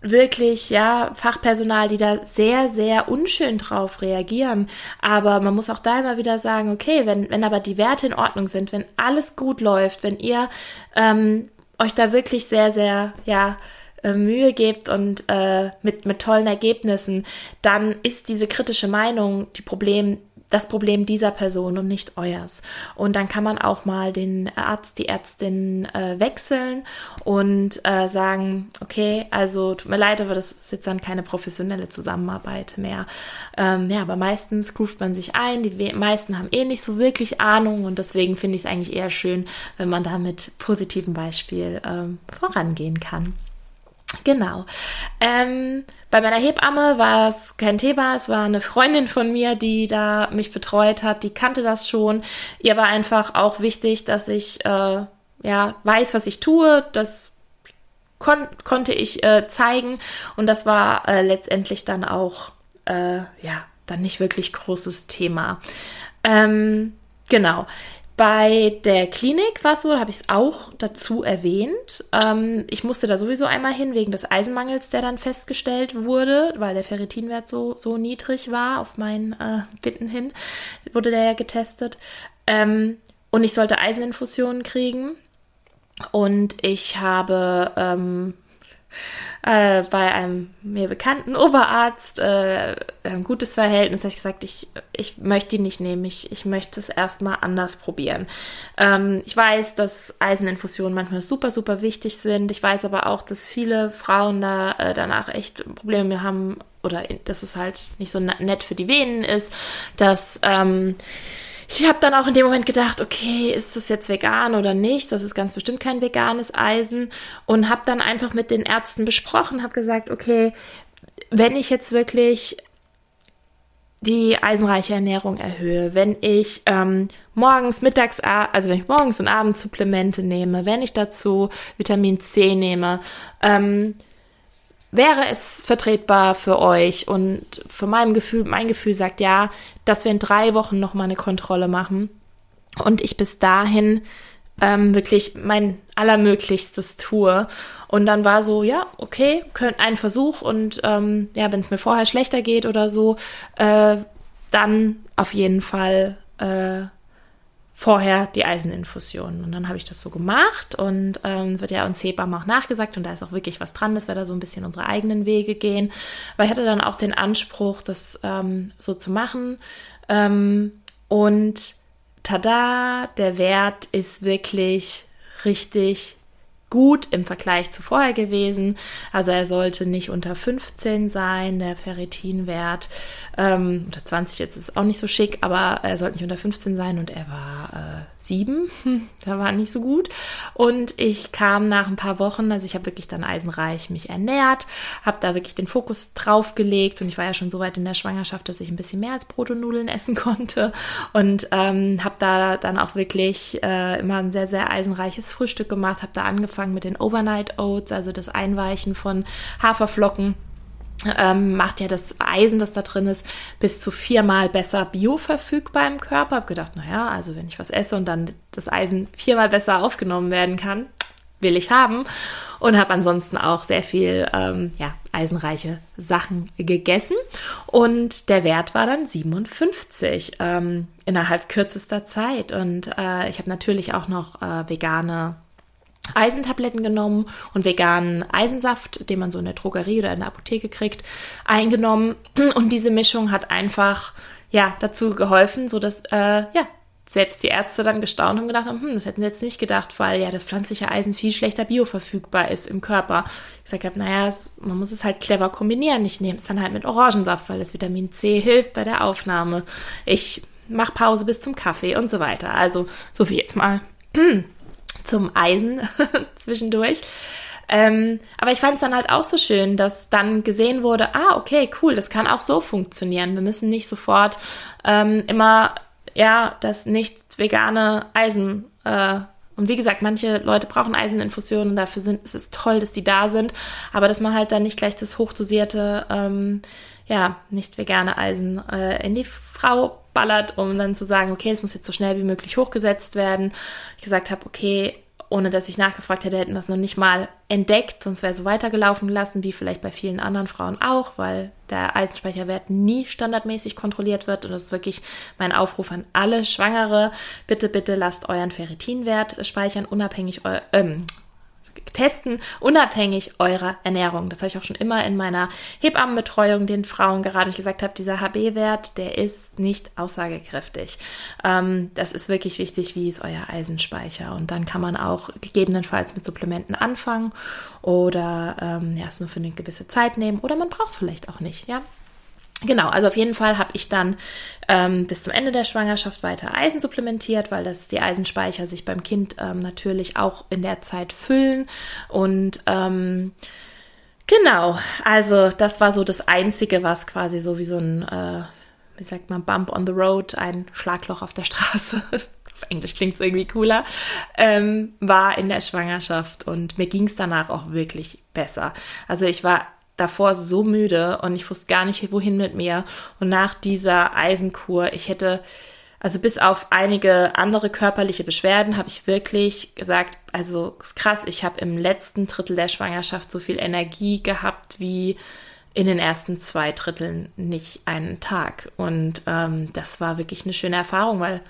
wirklich ja Fachpersonal, die da sehr sehr unschön drauf reagieren, aber man muss auch da immer wieder sagen, okay, wenn wenn aber die Werte in Ordnung sind, wenn alles gut läuft, wenn ihr ähm, euch da wirklich sehr, sehr, ja, äh, Mühe gebt und äh, mit, mit tollen Ergebnissen, dann ist diese kritische Meinung, die Problem, das Problem dieser Person und nicht euers. Und dann kann man auch mal den Arzt, die Ärztin äh, wechseln und äh, sagen, okay, also tut mir leid, aber das ist jetzt dann keine professionelle Zusammenarbeit mehr. Ähm, ja, aber meistens ruft man sich ein, die meisten haben eh nicht so wirklich Ahnung und deswegen finde ich es eigentlich eher schön, wenn man da mit positivem Beispiel ähm, vorangehen kann. Genau. Ähm, bei meiner Hebamme war es kein Thema. Es war eine Freundin von mir, die da mich betreut hat. Die kannte das schon. Ihr war einfach auch wichtig, dass ich äh, ja weiß, was ich tue. Das kon konnte ich äh, zeigen und das war äh, letztendlich dann auch äh, ja dann nicht wirklich großes Thema. Ähm, genau. Bei der Klinik war es so, habe ich es auch dazu erwähnt. Ähm, ich musste da sowieso einmal hin wegen des Eisenmangels, der dann festgestellt wurde, weil der Ferritinwert so, so niedrig war. Auf meinen äh, Bitten hin wurde der ja getestet. Ähm, und ich sollte Eiseninfusionen kriegen. Und ich habe ähm, äh, bei einem mir bekannten Oberarzt äh, ein gutes Verhältnis. habe ich gesagt, ich, ich möchte die nicht nehmen. Ich, ich möchte es erstmal anders probieren. Ähm, ich weiß, dass Eiseninfusionen manchmal super, super wichtig sind. Ich weiß aber auch, dass viele Frauen da äh, danach echt Probleme haben oder dass es halt nicht so nett für die Venen ist, dass ähm, ich habe dann auch in dem Moment gedacht, okay, ist das jetzt vegan oder nicht? Das ist ganz bestimmt kein veganes Eisen und habe dann einfach mit den Ärzten besprochen, habe gesagt, okay, wenn ich jetzt wirklich die eisenreiche Ernährung erhöhe, wenn ich ähm, morgens, mittags, also wenn ich morgens und abends Supplemente nehme, wenn ich dazu Vitamin C nehme, ähm, wäre es vertretbar für euch? Und für mein Gefühl, mein Gefühl sagt ja, dass wir in drei Wochen nochmal eine Kontrolle machen. Und ich bis dahin ähm, wirklich mein allermöglichstes tue. Und dann war so, ja, okay, könnt ein Versuch. Und ähm, ja, wenn es mir vorher schlechter geht oder so, äh, dann auf jeden Fall äh, vorher die Eiseninfusion. Und dann habe ich das so gemacht und ähm, wird ja uns Hebammen auch nachgesagt und da ist auch wirklich was dran, dass wir da so ein bisschen unsere eigenen Wege gehen. Weil ich hatte dann auch den Anspruch, das ähm, so zu machen. Ähm, und tada, der Wert ist wirklich richtig gut im Vergleich zu vorher gewesen. Also er sollte nicht unter 15 sein, der Ferritinwert. Ähm, unter 20 jetzt ist auch nicht so schick, aber er sollte nicht unter 15 sein und er war 7. da war nicht so gut. Und ich kam nach ein paar Wochen, also ich habe wirklich dann eisenreich mich ernährt, habe da wirklich den Fokus drauf gelegt und ich war ja schon so weit in der Schwangerschaft, dass ich ein bisschen mehr als Brot und Nudeln essen konnte und ähm, habe da dann auch wirklich äh, immer ein sehr, sehr eisenreiches Frühstück gemacht, habe da angefangen mit den Overnight Oats, also das Einweichen von Haferflocken. Ähm, macht ja das Eisen, das da drin ist, bis zu viermal besser bioverfügbar im Körper. Hab gedacht, naja, also wenn ich was esse und dann das Eisen viermal besser aufgenommen werden kann, will ich haben. Und habe ansonsten auch sehr viel ähm, ja, eisenreiche Sachen gegessen. Und der Wert war dann 57 ähm, innerhalb kürzester Zeit. Und äh, ich habe natürlich auch noch äh, vegane Eisentabletten genommen und veganen Eisensaft, den man so in der Drogerie oder in der Apotheke kriegt, eingenommen. Und diese Mischung hat einfach ja dazu geholfen, so dass äh, ja selbst die Ärzte dann gestaunt haben und gedacht haben, hm, das hätten sie jetzt nicht gedacht, weil ja das pflanzliche Eisen viel schlechter bioverfügbar ist im Körper. Ich gesagt habe, naja, man muss es halt clever kombinieren. Ich nehme es dann halt mit Orangensaft, weil das Vitamin C hilft bei der Aufnahme. Ich mache Pause bis zum Kaffee und so weiter. Also so viel jetzt mal zum Eisen zwischendurch. Ähm, aber ich fand es dann halt auch so schön, dass dann gesehen wurde, ah, okay, cool, das kann auch so funktionieren. Wir müssen nicht sofort ähm, immer, ja, das nicht vegane Eisen äh, und wie gesagt, manche Leute brauchen Eiseninfusionen dafür sind, es ist toll, dass die da sind, aber dass man halt dann nicht gleich das hochdosierte, ähm, ja, nicht vegane Eisen äh, in die Frau ballert, um dann zu sagen, okay, es muss jetzt so schnell wie möglich hochgesetzt werden. Ich gesagt habe, okay, ohne dass ich nachgefragt hätte, hätten wir es noch nicht mal entdeckt, sonst wäre so weitergelaufen gelassen, wie vielleicht bei vielen anderen Frauen auch, weil der Eisenspeicherwert nie standardmäßig kontrolliert wird. Und das ist wirklich mein Aufruf an alle Schwangere. Bitte, bitte lasst euren Ferritinwert speichern, unabhängig, ähm, testen, unabhängig eurer Ernährung. Das habe ich auch schon immer in meiner Hebammenbetreuung den Frauen gerade gesagt habe, dieser HB-Wert, der ist nicht aussagekräftig. Ähm, das ist wirklich wichtig, wie ist euer Eisenspeicher. Und dann kann man auch gegebenenfalls mit Supplementen anfangen oder ähm, erst nur für eine gewisse Zeit nehmen oder man braucht es vielleicht auch nicht, ja. Genau, also auf jeden Fall habe ich dann ähm, bis zum Ende der Schwangerschaft weiter Eisen supplementiert, weil das die Eisenspeicher sich beim Kind ähm, natürlich auch in der Zeit füllen. Und ähm, genau, also das war so das Einzige, was quasi so wie so ein, äh, wie sagt man, Bump on the Road, ein Schlagloch auf der Straße. auf Englisch klingt es irgendwie cooler, ähm, war in der Schwangerschaft und mir ging es danach auch wirklich besser. Also ich war davor so müde und ich wusste gar nicht, wohin mit mir. Und nach dieser Eisenkur, ich hätte, also bis auf einige andere körperliche Beschwerden, habe ich wirklich gesagt, also ist krass, ich habe im letzten Drittel der Schwangerschaft so viel Energie gehabt wie in den ersten zwei Dritteln nicht einen Tag. Und ähm, das war wirklich eine schöne Erfahrung, weil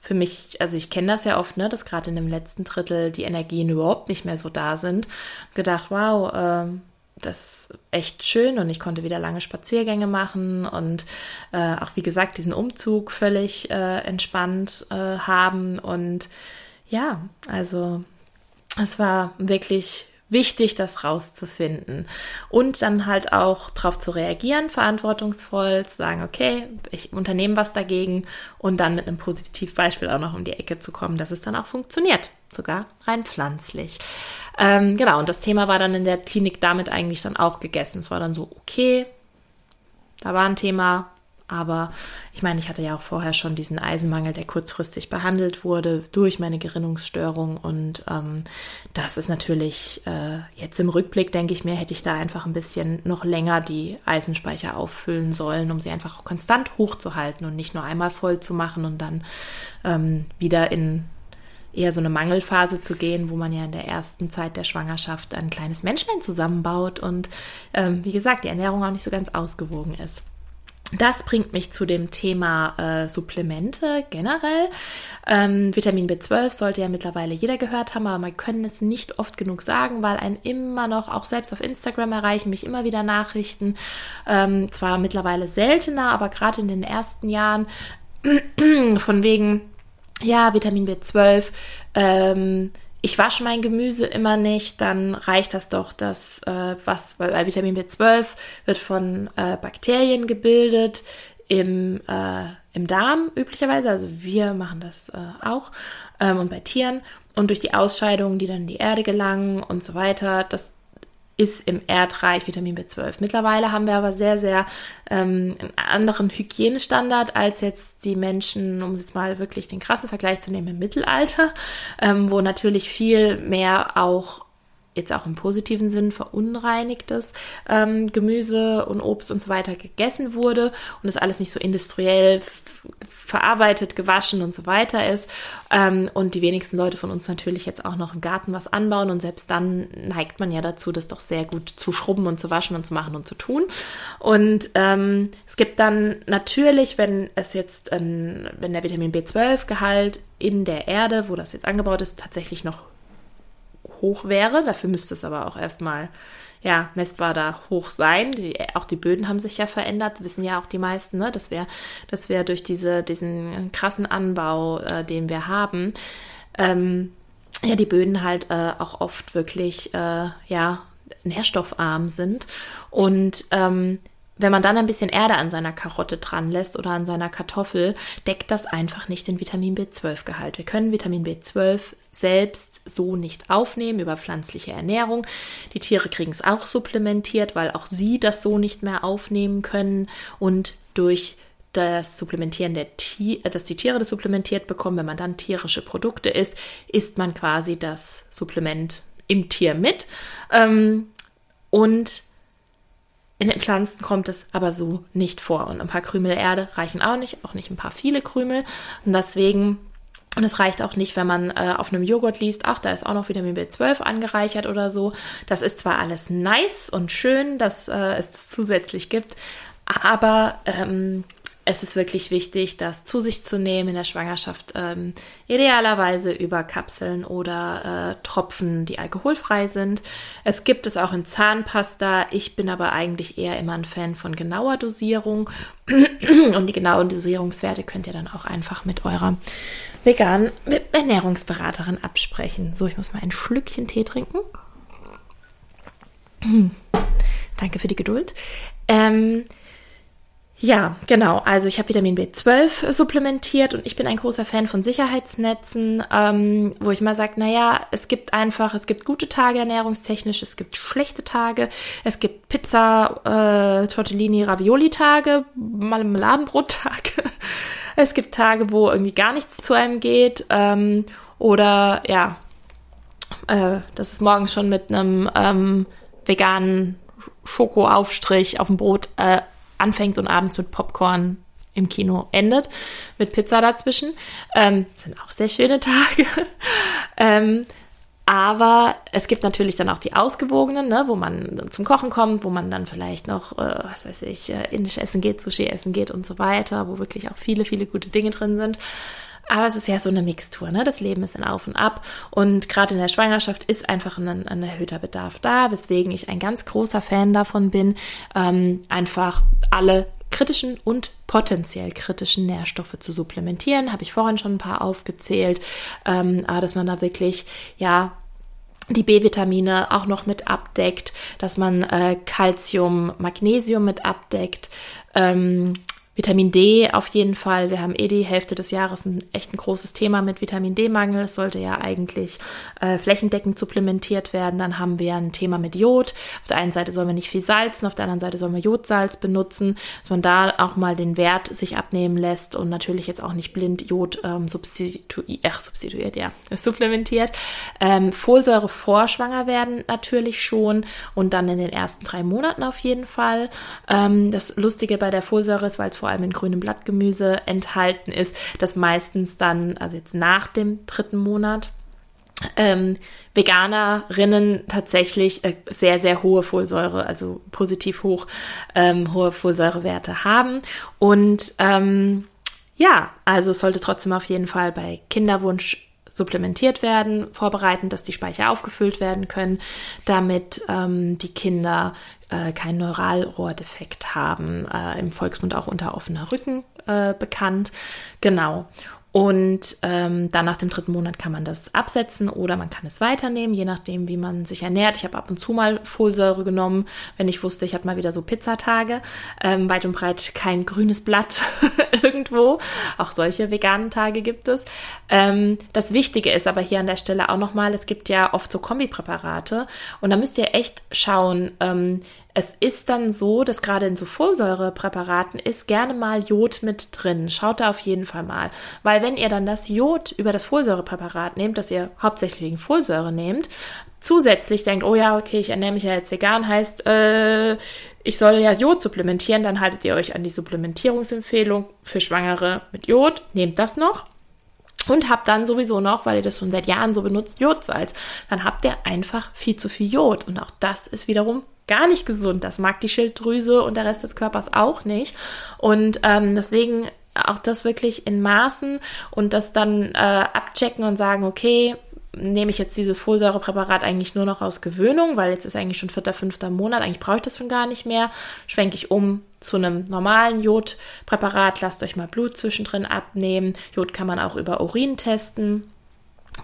für mich, also ich kenne das ja oft, ne, dass gerade in dem letzten Drittel die Energien überhaupt nicht mehr so da sind. Gedacht, wow, ähm, das echt schön und ich konnte wieder lange Spaziergänge machen und äh, auch wie gesagt diesen Umzug völlig äh, entspannt äh, haben und ja, also es war wirklich wichtig, das rauszufinden und dann halt auch darauf zu reagieren, verantwortungsvoll, zu sagen, okay, ich unternehme was dagegen und dann mit einem Positivbeispiel auch noch um die Ecke zu kommen, dass es dann auch funktioniert, sogar rein pflanzlich. Ähm, genau, und das Thema war dann in der Klinik damit eigentlich dann auch gegessen. Es war dann so, okay, da war ein Thema, aber ich meine, ich hatte ja auch vorher schon diesen Eisenmangel, der kurzfristig behandelt wurde durch meine Gerinnungsstörung. Und ähm, das ist natürlich äh, jetzt im Rückblick, denke ich mir, hätte ich da einfach ein bisschen noch länger die Eisenspeicher auffüllen sollen, um sie einfach konstant hochzuhalten und nicht nur einmal voll zu machen und dann ähm, wieder in eher so eine Mangelphase zu gehen, wo man ja in der ersten Zeit der Schwangerschaft ein kleines Menschlein zusammenbaut und ähm, wie gesagt, die Ernährung auch nicht so ganz ausgewogen ist. Das bringt mich zu dem Thema äh, Supplemente generell. Ähm, Vitamin B12 sollte ja mittlerweile jeder gehört haben, aber man können es nicht oft genug sagen, weil ein immer noch, auch selbst auf Instagram erreichen mich immer wieder Nachrichten, ähm, zwar mittlerweile seltener, aber gerade in den ersten Jahren von wegen, ja, Vitamin B12, ähm, ich wasche mein Gemüse immer nicht, dann reicht das doch, das, äh, was, weil Vitamin B12 wird von äh, Bakterien gebildet im, äh, im Darm üblicherweise, also wir machen das äh, auch ähm, und bei Tieren. Und durch die Ausscheidungen, die dann in die Erde gelangen und so weiter, das ist im Erdreich Vitamin B12. Mittlerweile haben wir aber sehr, sehr ähm, einen anderen Hygienestandard als jetzt die Menschen, um jetzt mal wirklich den krassen Vergleich zu nehmen, im Mittelalter, ähm, wo natürlich viel mehr auch jetzt auch im positiven Sinn verunreinigtes ähm, Gemüse und Obst und so weiter gegessen wurde und es alles nicht so industriell verarbeitet, gewaschen und so weiter ist. Ähm, und die wenigsten Leute von uns natürlich jetzt auch noch im Garten was anbauen. Und selbst dann neigt man ja dazu, das doch sehr gut zu schrubben und zu waschen und zu machen und zu tun. Und ähm, es gibt dann natürlich, wenn es jetzt, wenn der Vitamin B12-Gehalt in der Erde, wo das jetzt angebaut ist, tatsächlich noch hoch wäre, dafür müsste es aber auch erstmal ja, messbar da hoch sein. Die, auch die Böden haben sich ja verändert, wissen ja auch die meisten, ne? dass wir, dass wir durch diese, diesen krassen Anbau, äh, den wir haben, ähm, ja, die Böden halt äh, auch oft wirklich, äh, ja, nährstoffarm sind. Und ähm, wenn man dann ein bisschen Erde an seiner Karotte dran lässt oder an seiner Kartoffel, deckt das einfach nicht den Vitamin B12-Gehalt. Wir können Vitamin B12 selbst so nicht aufnehmen über pflanzliche Ernährung. Die Tiere kriegen es auch supplementiert, weil auch sie das so nicht mehr aufnehmen können und durch das Supplementieren der Tiere, dass die Tiere das supplementiert bekommen, wenn man dann tierische Produkte isst, isst man quasi das Supplement im Tier mit. Ähm, und in den Pflanzen kommt es aber so nicht vor. Und ein paar Krümel Erde reichen auch nicht, auch nicht ein paar viele Krümel. Und deswegen, und es reicht auch nicht, wenn man äh, auf einem Joghurt liest, ach, da ist auch noch Vitamin B12 angereichert oder so. Das ist zwar alles nice und schön, dass äh, es zusätzlich gibt, aber ähm, es ist wirklich wichtig, das zu sich zu nehmen in der Schwangerschaft, ähm, idealerweise über Kapseln oder äh, Tropfen, die alkoholfrei sind. Es gibt es auch in Zahnpasta. Ich bin aber eigentlich eher immer ein Fan von genauer Dosierung. Und die genauen Dosierungswerte könnt ihr dann auch einfach mit eurer veganen Ernährungsberaterin absprechen. So, ich muss mal ein Schlückchen Tee trinken. Danke für die Geduld. Ähm, ja, genau. Also ich habe Vitamin B12 supplementiert und ich bin ein großer Fan von Sicherheitsnetzen, ähm, wo ich mal sage, naja, es gibt einfach, es gibt gute Tage ernährungstechnisch, es gibt schlechte Tage, es gibt Pizza, äh, Tortellini, Ravioli-Tage, Marmeladenbrot-Tage. es gibt Tage, wo irgendwie gar nichts zu einem geht ähm, oder ja, äh, das ist morgens schon mit einem ähm, veganen Schokoaufstrich auf dem Brot äh, anfängt und abends mit Popcorn im Kino endet, mit Pizza dazwischen. Ähm, sind auch sehr schöne Tage. ähm, aber es gibt natürlich dann auch die ausgewogenen, ne, wo man zum Kochen kommt, wo man dann vielleicht noch, äh, was weiß ich, äh, indisch essen geht, Sushi essen geht und so weiter, wo wirklich auch viele, viele gute Dinge drin sind. Aber es ist ja so eine Mixtur, ne? Das Leben ist ein Auf und Ab. Und gerade in der Schwangerschaft ist einfach ein, ein, erhöhter Bedarf da, weswegen ich ein ganz großer Fan davon bin, ähm, einfach alle kritischen und potenziell kritischen Nährstoffe zu supplementieren. Habe ich vorhin schon ein paar aufgezählt, ähm, aber dass man da wirklich, ja, die B-Vitamine auch noch mit abdeckt, dass man äh, Calcium, Magnesium mit abdeckt, ähm, Vitamin D auf jeden Fall. Wir haben eh die Hälfte des Jahres ein echt ein großes Thema mit Vitamin D-Mangel. Es sollte ja eigentlich äh, flächendeckend supplementiert werden. Dann haben wir ein Thema mit Jod. Auf der einen Seite sollen wir nicht viel salzen, auf der anderen Seite sollen wir Jodsalz benutzen, dass man da auch mal den Wert sich abnehmen lässt und natürlich jetzt auch nicht blind Jod ähm, substituiert, ach, substituiert, ja, supplementiert. Ähm, Folsäure vor schwanger werden natürlich schon und dann in den ersten drei Monaten auf jeden Fall. Ähm, das Lustige bei der Folsäure ist, weil es vor allem in grünem Blattgemüse enthalten ist, das meistens dann, also jetzt nach dem dritten Monat, ähm, Veganerinnen tatsächlich äh, sehr, sehr hohe Folsäure, also positiv hoch ähm, hohe Folsäurewerte haben. Und ähm, ja, also es sollte trotzdem auf jeden Fall bei Kinderwunsch supplementiert werden, vorbereiten, dass die Speicher aufgefüllt werden können, damit ähm, die Kinder äh, keinen Neuralrohrdefekt haben, äh, im Volksmund auch unter offener Rücken äh, bekannt. Genau. Und ähm, dann nach dem dritten Monat kann man das absetzen oder man kann es weiternehmen, je nachdem, wie man sich ernährt. Ich habe ab und zu mal Folsäure genommen, wenn ich wusste, ich hatte mal wieder so Pizzatage. Ähm, weit und breit kein grünes Blatt irgendwo. Auch solche veganen Tage gibt es. Ähm, das Wichtige ist aber hier an der Stelle auch nochmal, es gibt ja oft so Kombipräparate und da müsst ihr echt schauen, ähm, es ist dann so, dass gerade in so Folsäurepräparaten ist gerne mal Jod mit drin. Schaut da auf jeden Fall mal. Weil wenn ihr dann das Jod über das Folsäurepräparat nehmt, das ihr hauptsächlich wegen Folsäure nehmt, zusätzlich denkt, oh ja, okay, ich ernähre mich ja jetzt vegan, heißt, äh, ich soll ja Jod supplementieren, dann haltet ihr euch an die Supplementierungsempfehlung für Schwangere mit Jod, nehmt das noch und habt dann sowieso noch, weil ihr das schon seit Jahren so benutzt, Jodsalz. Dann habt ihr einfach viel zu viel Jod und auch das ist wiederum gar nicht gesund. Das mag die Schilddrüse und der Rest des Körpers auch nicht. Und ähm, deswegen auch das wirklich in Maßen und das dann äh, abchecken und sagen, okay, nehme ich jetzt dieses Folsäurepräparat eigentlich nur noch aus Gewöhnung, weil jetzt ist eigentlich schon vierter, fünfter Monat, eigentlich brauche ich das schon gar nicht mehr, schwenke ich um zu einem normalen Jodpräparat, lasst euch mal Blut zwischendrin abnehmen. Jod kann man auch über Urin testen,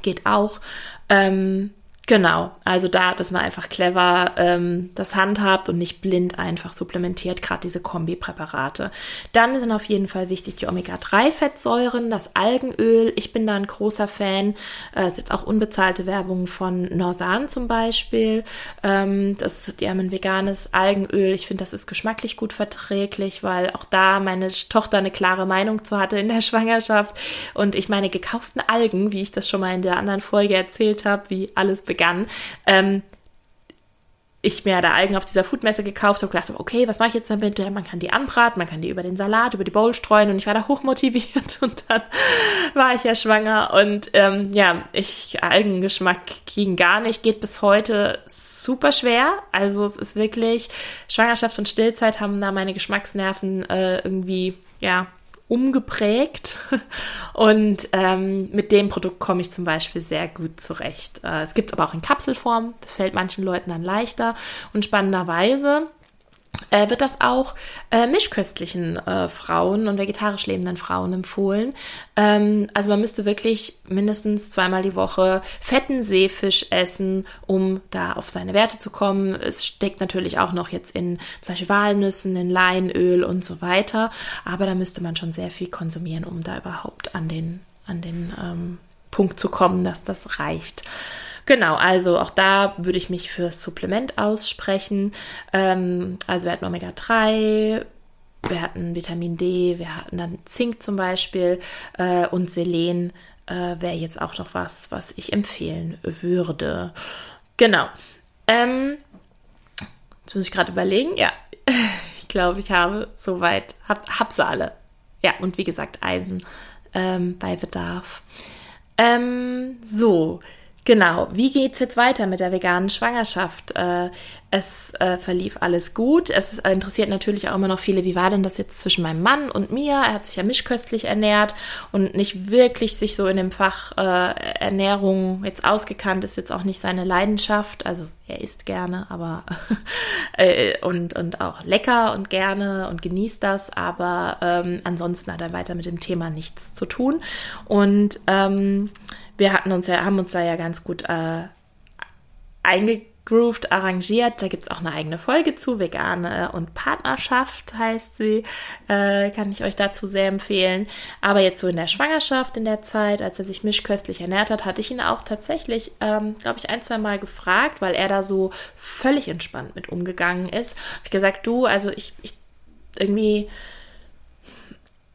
geht auch. Ähm, Genau, also da, dass man einfach clever ähm, das handhabt und nicht blind einfach supplementiert, gerade diese Kombipräparate. Dann sind auf jeden Fall wichtig die Omega-3-Fettsäuren, das Algenöl. Ich bin da ein großer Fan. Äh, ist jetzt auch unbezahlte Werbung von Norsan zum Beispiel. Ähm, das, die haben ein veganes Algenöl. Ich finde, das ist geschmacklich gut verträglich, weil auch da meine Tochter eine klare Meinung zu hatte in der Schwangerschaft. Und ich meine gekauften Algen, wie ich das schon mal in der anderen Folge erzählt habe, wie alles begann begann, ähm, ich mir da Algen auf dieser Foodmesse gekauft habe, gedacht habe, okay, was mache ich jetzt damit? Ja, man kann die anbraten, man kann die über den Salat, über die Bowl streuen und ich war da hochmotiviert und dann war ich ja schwanger und ähm, ja, ich Algengeschmack ging gar nicht, geht bis heute super schwer. Also es ist wirklich Schwangerschaft und Stillzeit haben da meine Geschmacksnerven äh, irgendwie ja, umgeprägt. Und ähm, mit dem Produkt komme ich zum Beispiel sehr gut zurecht. Äh, es gibt es aber auch in Kapselform, das fällt manchen Leuten dann leichter. Und spannenderweise äh, wird das auch äh, mischköstlichen äh, Frauen und vegetarisch lebenden Frauen empfohlen. Ähm, also man müsste wirklich mindestens zweimal die Woche fetten Seefisch essen, um da auf seine Werte zu kommen. Es steckt natürlich auch noch jetzt in zum Beispiel Walnüssen, in Leinöl und so weiter. Aber da müsste man schon sehr viel konsumieren, um da überhaupt an den, an den ähm, Punkt zu kommen, dass das reicht. Genau, also auch da würde ich mich für Supplement aussprechen. Ähm, also wir hatten Omega-3, wir hatten Vitamin D, wir hatten dann Zink zum Beispiel äh, und Selen äh, wäre jetzt auch noch was, was ich empfehlen würde. Genau. Ähm, jetzt muss ich gerade überlegen. Ja, ich glaube, ich habe soweit, hab, hab sie alle. Ja, und wie gesagt, Eisen ähm, bei Bedarf. Ähm, so, Genau, wie geht's jetzt weiter mit der veganen Schwangerschaft? Äh, es äh, verlief alles gut. Es interessiert natürlich auch immer noch viele, wie war denn das jetzt zwischen meinem Mann und mir? Er hat sich ja mischköstlich ernährt und nicht wirklich sich so in dem Fach äh, Ernährung jetzt ausgekannt, ist jetzt auch nicht seine Leidenschaft. Also er isst gerne, aber äh, und, und auch lecker und gerne und genießt das, aber ähm, ansonsten hat er weiter mit dem Thema nichts zu tun. Und ähm, wir hatten uns ja, haben uns da ja ganz gut äh, eingegroovt, arrangiert. Da gibt es auch eine eigene Folge zu, Vegane und Partnerschaft heißt sie. Äh, kann ich euch dazu sehr empfehlen. Aber jetzt so in der Schwangerschaft, in der Zeit, als er sich mischköstlich ernährt hat, hatte ich ihn auch tatsächlich, ähm, glaube ich, ein, zwei Mal gefragt, weil er da so völlig entspannt mit umgegangen ist. Habe ich gesagt, du, also ich, ich irgendwie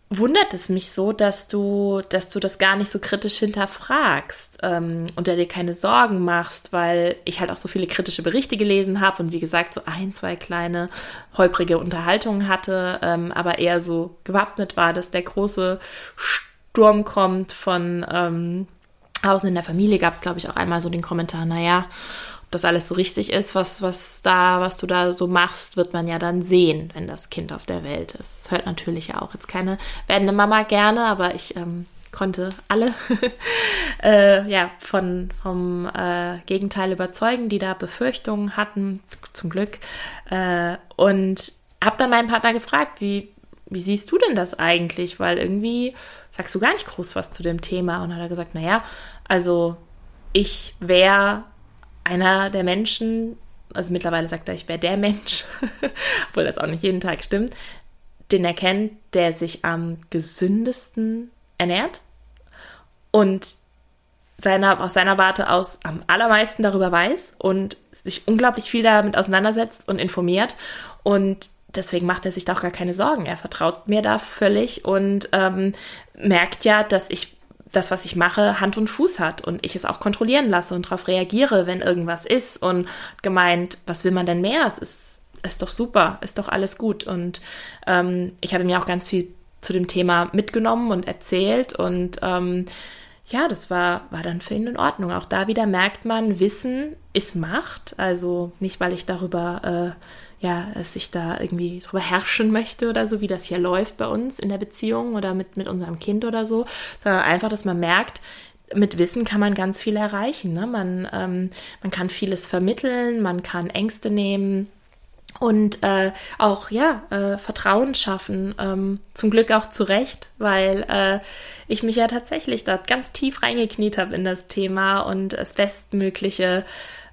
wundert es mich so, dass du, dass du das gar nicht so kritisch hinterfragst ähm, und dir keine Sorgen machst, weil ich halt auch so viele kritische Berichte gelesen habe und wie gesagt so ein, zwei kleine holprige Unterhaltungen hatte, ähm, aber eher so gewappnet war, dass der große Sturm kommt von ähm, außen in der Familie. Gab es, glaube ich, auch einmal so den Kommentar, naja, das alles so richtig ist, was, was da, was du da so machst, wird man ja dann sehen, wenn das Kind auf der Welt ist. Das hört natürlich ja auch jetzt keine werdende Mama gerne, aber ich ähm, konnte alle äh, ja, von, vom äh, Gegenteil überzeugen, die da Befürchtungen hatten, zum Glück. Äh, und habe dann meinen Partner gefragt, wie, wie siehst du denn das eigentlich? Weil irgendwie sagst du gar nicht groß was zu dem Thema. Und hat er gesagt, naja, also ich wäre einer der Menschen, also mittlerweile sagt er, ich wäre der Mensch, obwohl das auch nicht jeden Tag stimmt, den er kennt, der sich am gesündesten ernährt und seiner, aus seiner Warte aus am allermeisten darüber weiß und sich unglaublich viel damit auseinandersetzt und informiert. Und deswegen macht er sich da auch gar keine Sorgen. Er vertraut mir da völlig und ähm, merkt ja, dass ich das, was ich mache, Hand und Fuß hat und ich es auch kontrollieren lasse und darauf reagiere, wenn irgendwas ist und gemeint, was will man denn mehr? Es ist, ist doch super, ist doch alles gut. Und ähm, ich habe mir auch ganz viel zu dem Thema mitgenommen und erzählt und ähm, ja, das war, war dann für ihn in Ordnung. Auch da wieder merkt man, Wissen ist Macht. Also nicht, weil ich darüber äh, ja, dass ich da irgendwie drüber herrschen möchte oder so, wie das hier läuft bei uns in der Beziehung oder mit, mit unserem Kind oder so, sondern einfach, dass man merkt, mit Wissen kann man ganz viel erreichen. Ne? Man, ähm, man kann vieles vermitteln, man kann Ängste nehmen und äh, auch ja äh, Vertrauen schaffen. Ähm, zum Glück auch zu Recht, weil äh, ich mich ja tatsächlich da ganz tief reingekniet habe in das Thema und das Bestmögliche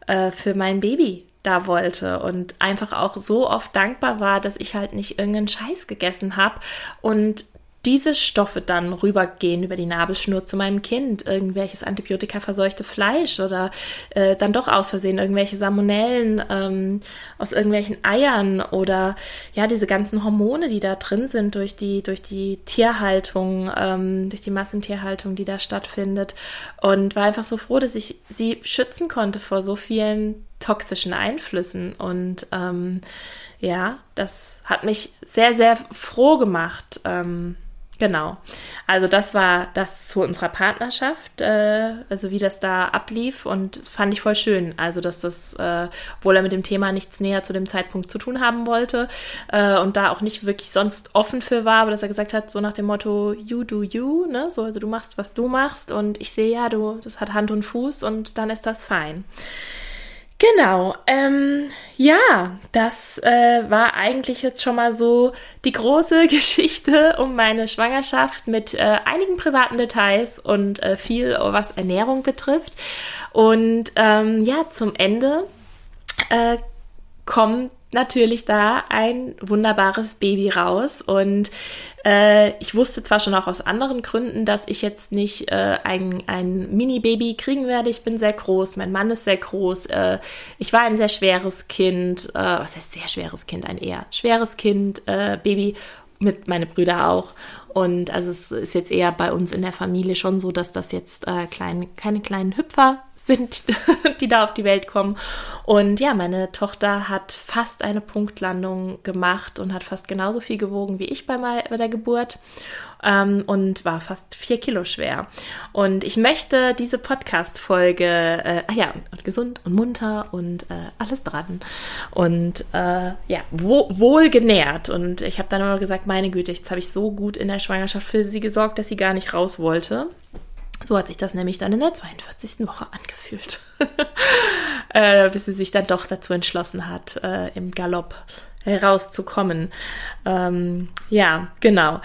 äh, für mein Baby da wollte und einfach auch so oft dankbar war, dass ich halt nicht irgendeinen Scheiß gegessen habe und diese Stoffe dann rübergehen über die Nabelschnur zu meinem Kind, irgendwelches antibiotikaverseuchte Fleisch oder äh, dann doch aus Versehen irgendwelche Salmonellen ähm, aus irgendwelchen Eiern oder ja diese ganzen Hormone, die da drin sind durch die durch die Tierhaltung, ähm, durch die Massentierhaltung, die da stattfindet. Und war einfach so froh, dass ich sie schützen konnte vor so vielen toxischen Einflüssen und ähm, ja, das hat mich sehr, sehr froh gemacht. Ähm, Genau. Also das war das zu unserer Partnerschaft, äh, also wie das da ablief und fand ich voll schön. Also dass das, äh, obwohl er mit dem Thema nichts näher zu dem Zeitpunkt zu tun haben wollte äh, und da auch nicht wirklich sonst offen für war, aber dass er gesagt hat, so nach dem Motto, you do you, ne? So, also du machst, was du machst und ich sehe ja, du, das hat Hand und Fuß und dann ist das fein. Genau, ähm, ja, das äh, war eigentlich jetzt schon mal so die große Geschichte um meine Schwangerschaft mit äh, einigen privaten Details und äh, viel, was Ernährung betrifft. Und ähm, ja, zum Ende äh, kommt natürlich da ein wunderbares Baby raus. Und äh, ich wusste zwar schon auch aus anderen Gründen, dass ich jetzt nicht äh, ein, ein Mini-Baby kriegen werde. Ich bin sehr groß, mein Mann ist sehr groß. Äh, ich war ein sehr schweres Kind. Äh, was heißt sehr schweres Kind? Ein eher schweres Kind, äh, Baby mit meine Brüder auch. Und also es ist jetzt eher bei uns in der Familie schon so, dass das jetzt äh, klein, keine kleinen Hüpfer sind, die da auf die Welt kommen. Und ja, meine Tochter hat fast eine Punktlandung gemacht und hat fast genauso viel gewogen wie ich bei, der Geburt ähm, und war fast vier Kilo schwer. Und ich möchte diese Podcast-Folge, äh, ah ja, und, gesund und munter und äh, alles dran und äh, ja, wo, wohl genährt. Und ich habe dann immer gesagt, meine Güte, jetzt habe ich so gut in der Schwangerschaft für sie gesorgt, dass sie gar nicht raus wollte. So hat sich das nämlich dann in der 42. Woche angefühlt, äh, bis sie sich dann doch dazu entschlossen hat, äh, im Galopp herauszukommen. Ähm, ja, genau.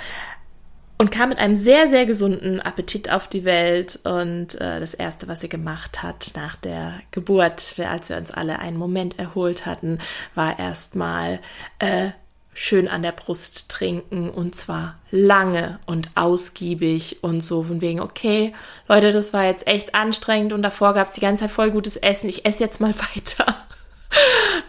Und kam mit einem sehr, sehr gesunden Appetit auf die Welt. Und äh, das Erste, was sie gemacht hat nach der Geburt, als wir uns alle einen Moment erholt hatten, war erstmal äh, schön an der Brust trinken und zwar lange und ausgiebig und so von wegen, okay, Leute, das war jetzt echt anstrengend und davor gab es die ganze Zeit voll gutes Essen, ich esse jetzt mal weiter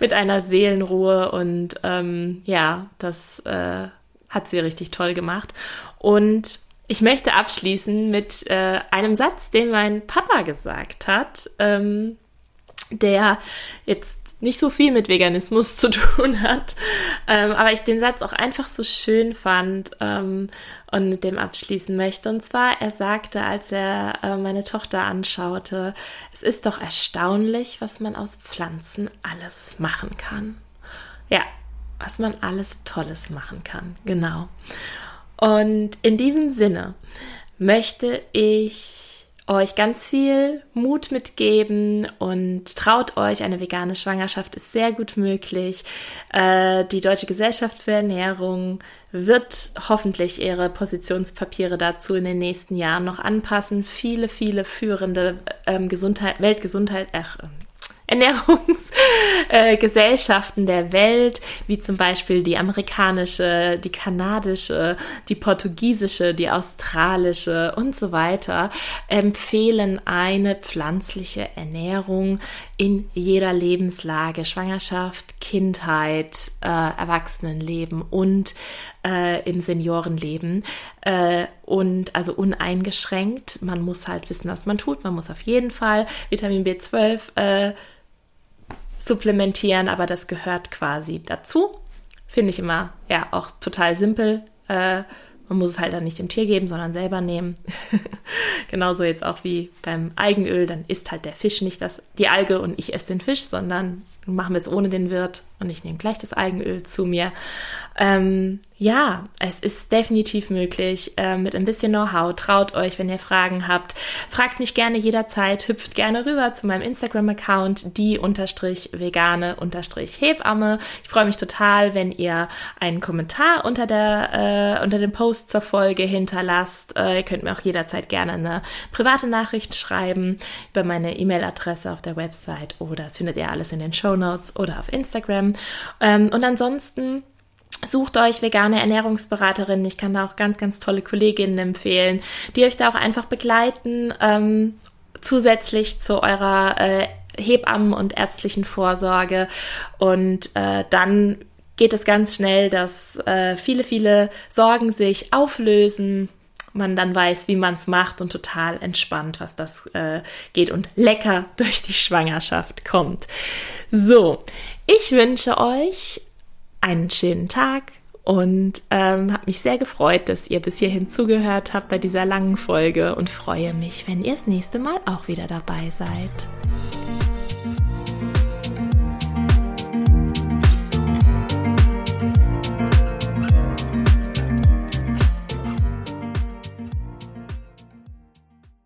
mit einer Seelenruhe und ähm, ja, das äh, hat sie richtig toll gemacht. Und ich möchte abschließen mit äh, einem Satz, den mein Papa gesagt hat, ähm, der jetzt nicht so viel mit Veganismus zu tun hat, ähm, aber ich den Satz auch einfach so schön fand ähm, und mit dem abschließen möchte. Und zwar, er sagte, als er äh, meine Tochter anschaute, es ist doch erstaunlich, was man aus Pflanzen alles machen kann. Ja, was man alles Tolles machen kann, genau. Und in diesem Sinne möchte ich euch ganz viel Mut mitgeben und traut euch, eine vegane Schwangerschaft ist sehr gut möglich. Äh, die Deutsche Gesellschaft für Ernährung wird hoffentlich ihre Positionspapiere dazu in den nächsten Jahren noch anpassen. Viele, viele führende ähm, Gesundheit, Weltgesundheit, ach, Ernährungsgesellschaften äh, der Welt, wie zum Beispiel die amerikanische, die kanadische, die portugiesische, die australische und so weiter, empfehlen eine pflanzliche Ernährung in jeder Lebenslage, Schwangerschaft, Kindheit, äh, Erwachsenenleben und äh, im Seniorenleben äh, und also uneingeschränkt. Man muss halt wissen, was man tut. Man muss auf jeden Fall Vitamin B12 äh, supplementieren, aber das gehört quasi dazu. Finde ich immer ja auch total simpel. Äh, man muss es halt dann nicht dem Tier geben, sondern selber nehmen. Genauso jetzt auch wie beim Algenöl, dann isst halt der Fisch nicht das, die Alge und ich esse den Fisch, sondern machen wir es ohne den Wirt und ich nehme gleich das Algenöl zu mir. Ähm, ja, es ist definitiv möglich äh, mit ein bisschen Know-how. Traut euch, wenn ihr Fragen habt. Fragt mich gerne jederzeit. Hüpft gerne rüber zu meinem Instagram-Account, die unterstrich vegane unterstrich Hebamme. Ich freue mich total, wenn ihr einen Kommentar unter der äh, unter dem Post zur Folge hinterlasst. Äh, ihr könnt mir auch jederzeit gerne eine private Nachricht schreiben über meine E-Mail-Adresse auf der Website oder das findet ihr alles in den Show Notes oder auf Instagram. Ähm, und ansonsten Sucht euch vegane Ernährungsberaterinnen. Ich kann da auch ganz, ganz tolle Kolleginnen empfehlen, die euch da auch einfach begleiten, ähm, zusätzlich zu eurer äh, Hebammen- und ärztlichen Vorsorge. Und äh, dann geht es ganz schnell, dass äh, viele, viele Sorgen sich auflösen, man dann weiß, wie man es macht und total entspannt, was das äh, geht und lecker durch die Schwangerschaft kommt. So, ich wünsche euch einen schönen Tag und ähm, habe mich sehr gefreut, dass ihr bis hierhin zugehört habt bei dieser langen Folge und freue mich, wenn ihr das nächste Mal auch wieder dabei seid.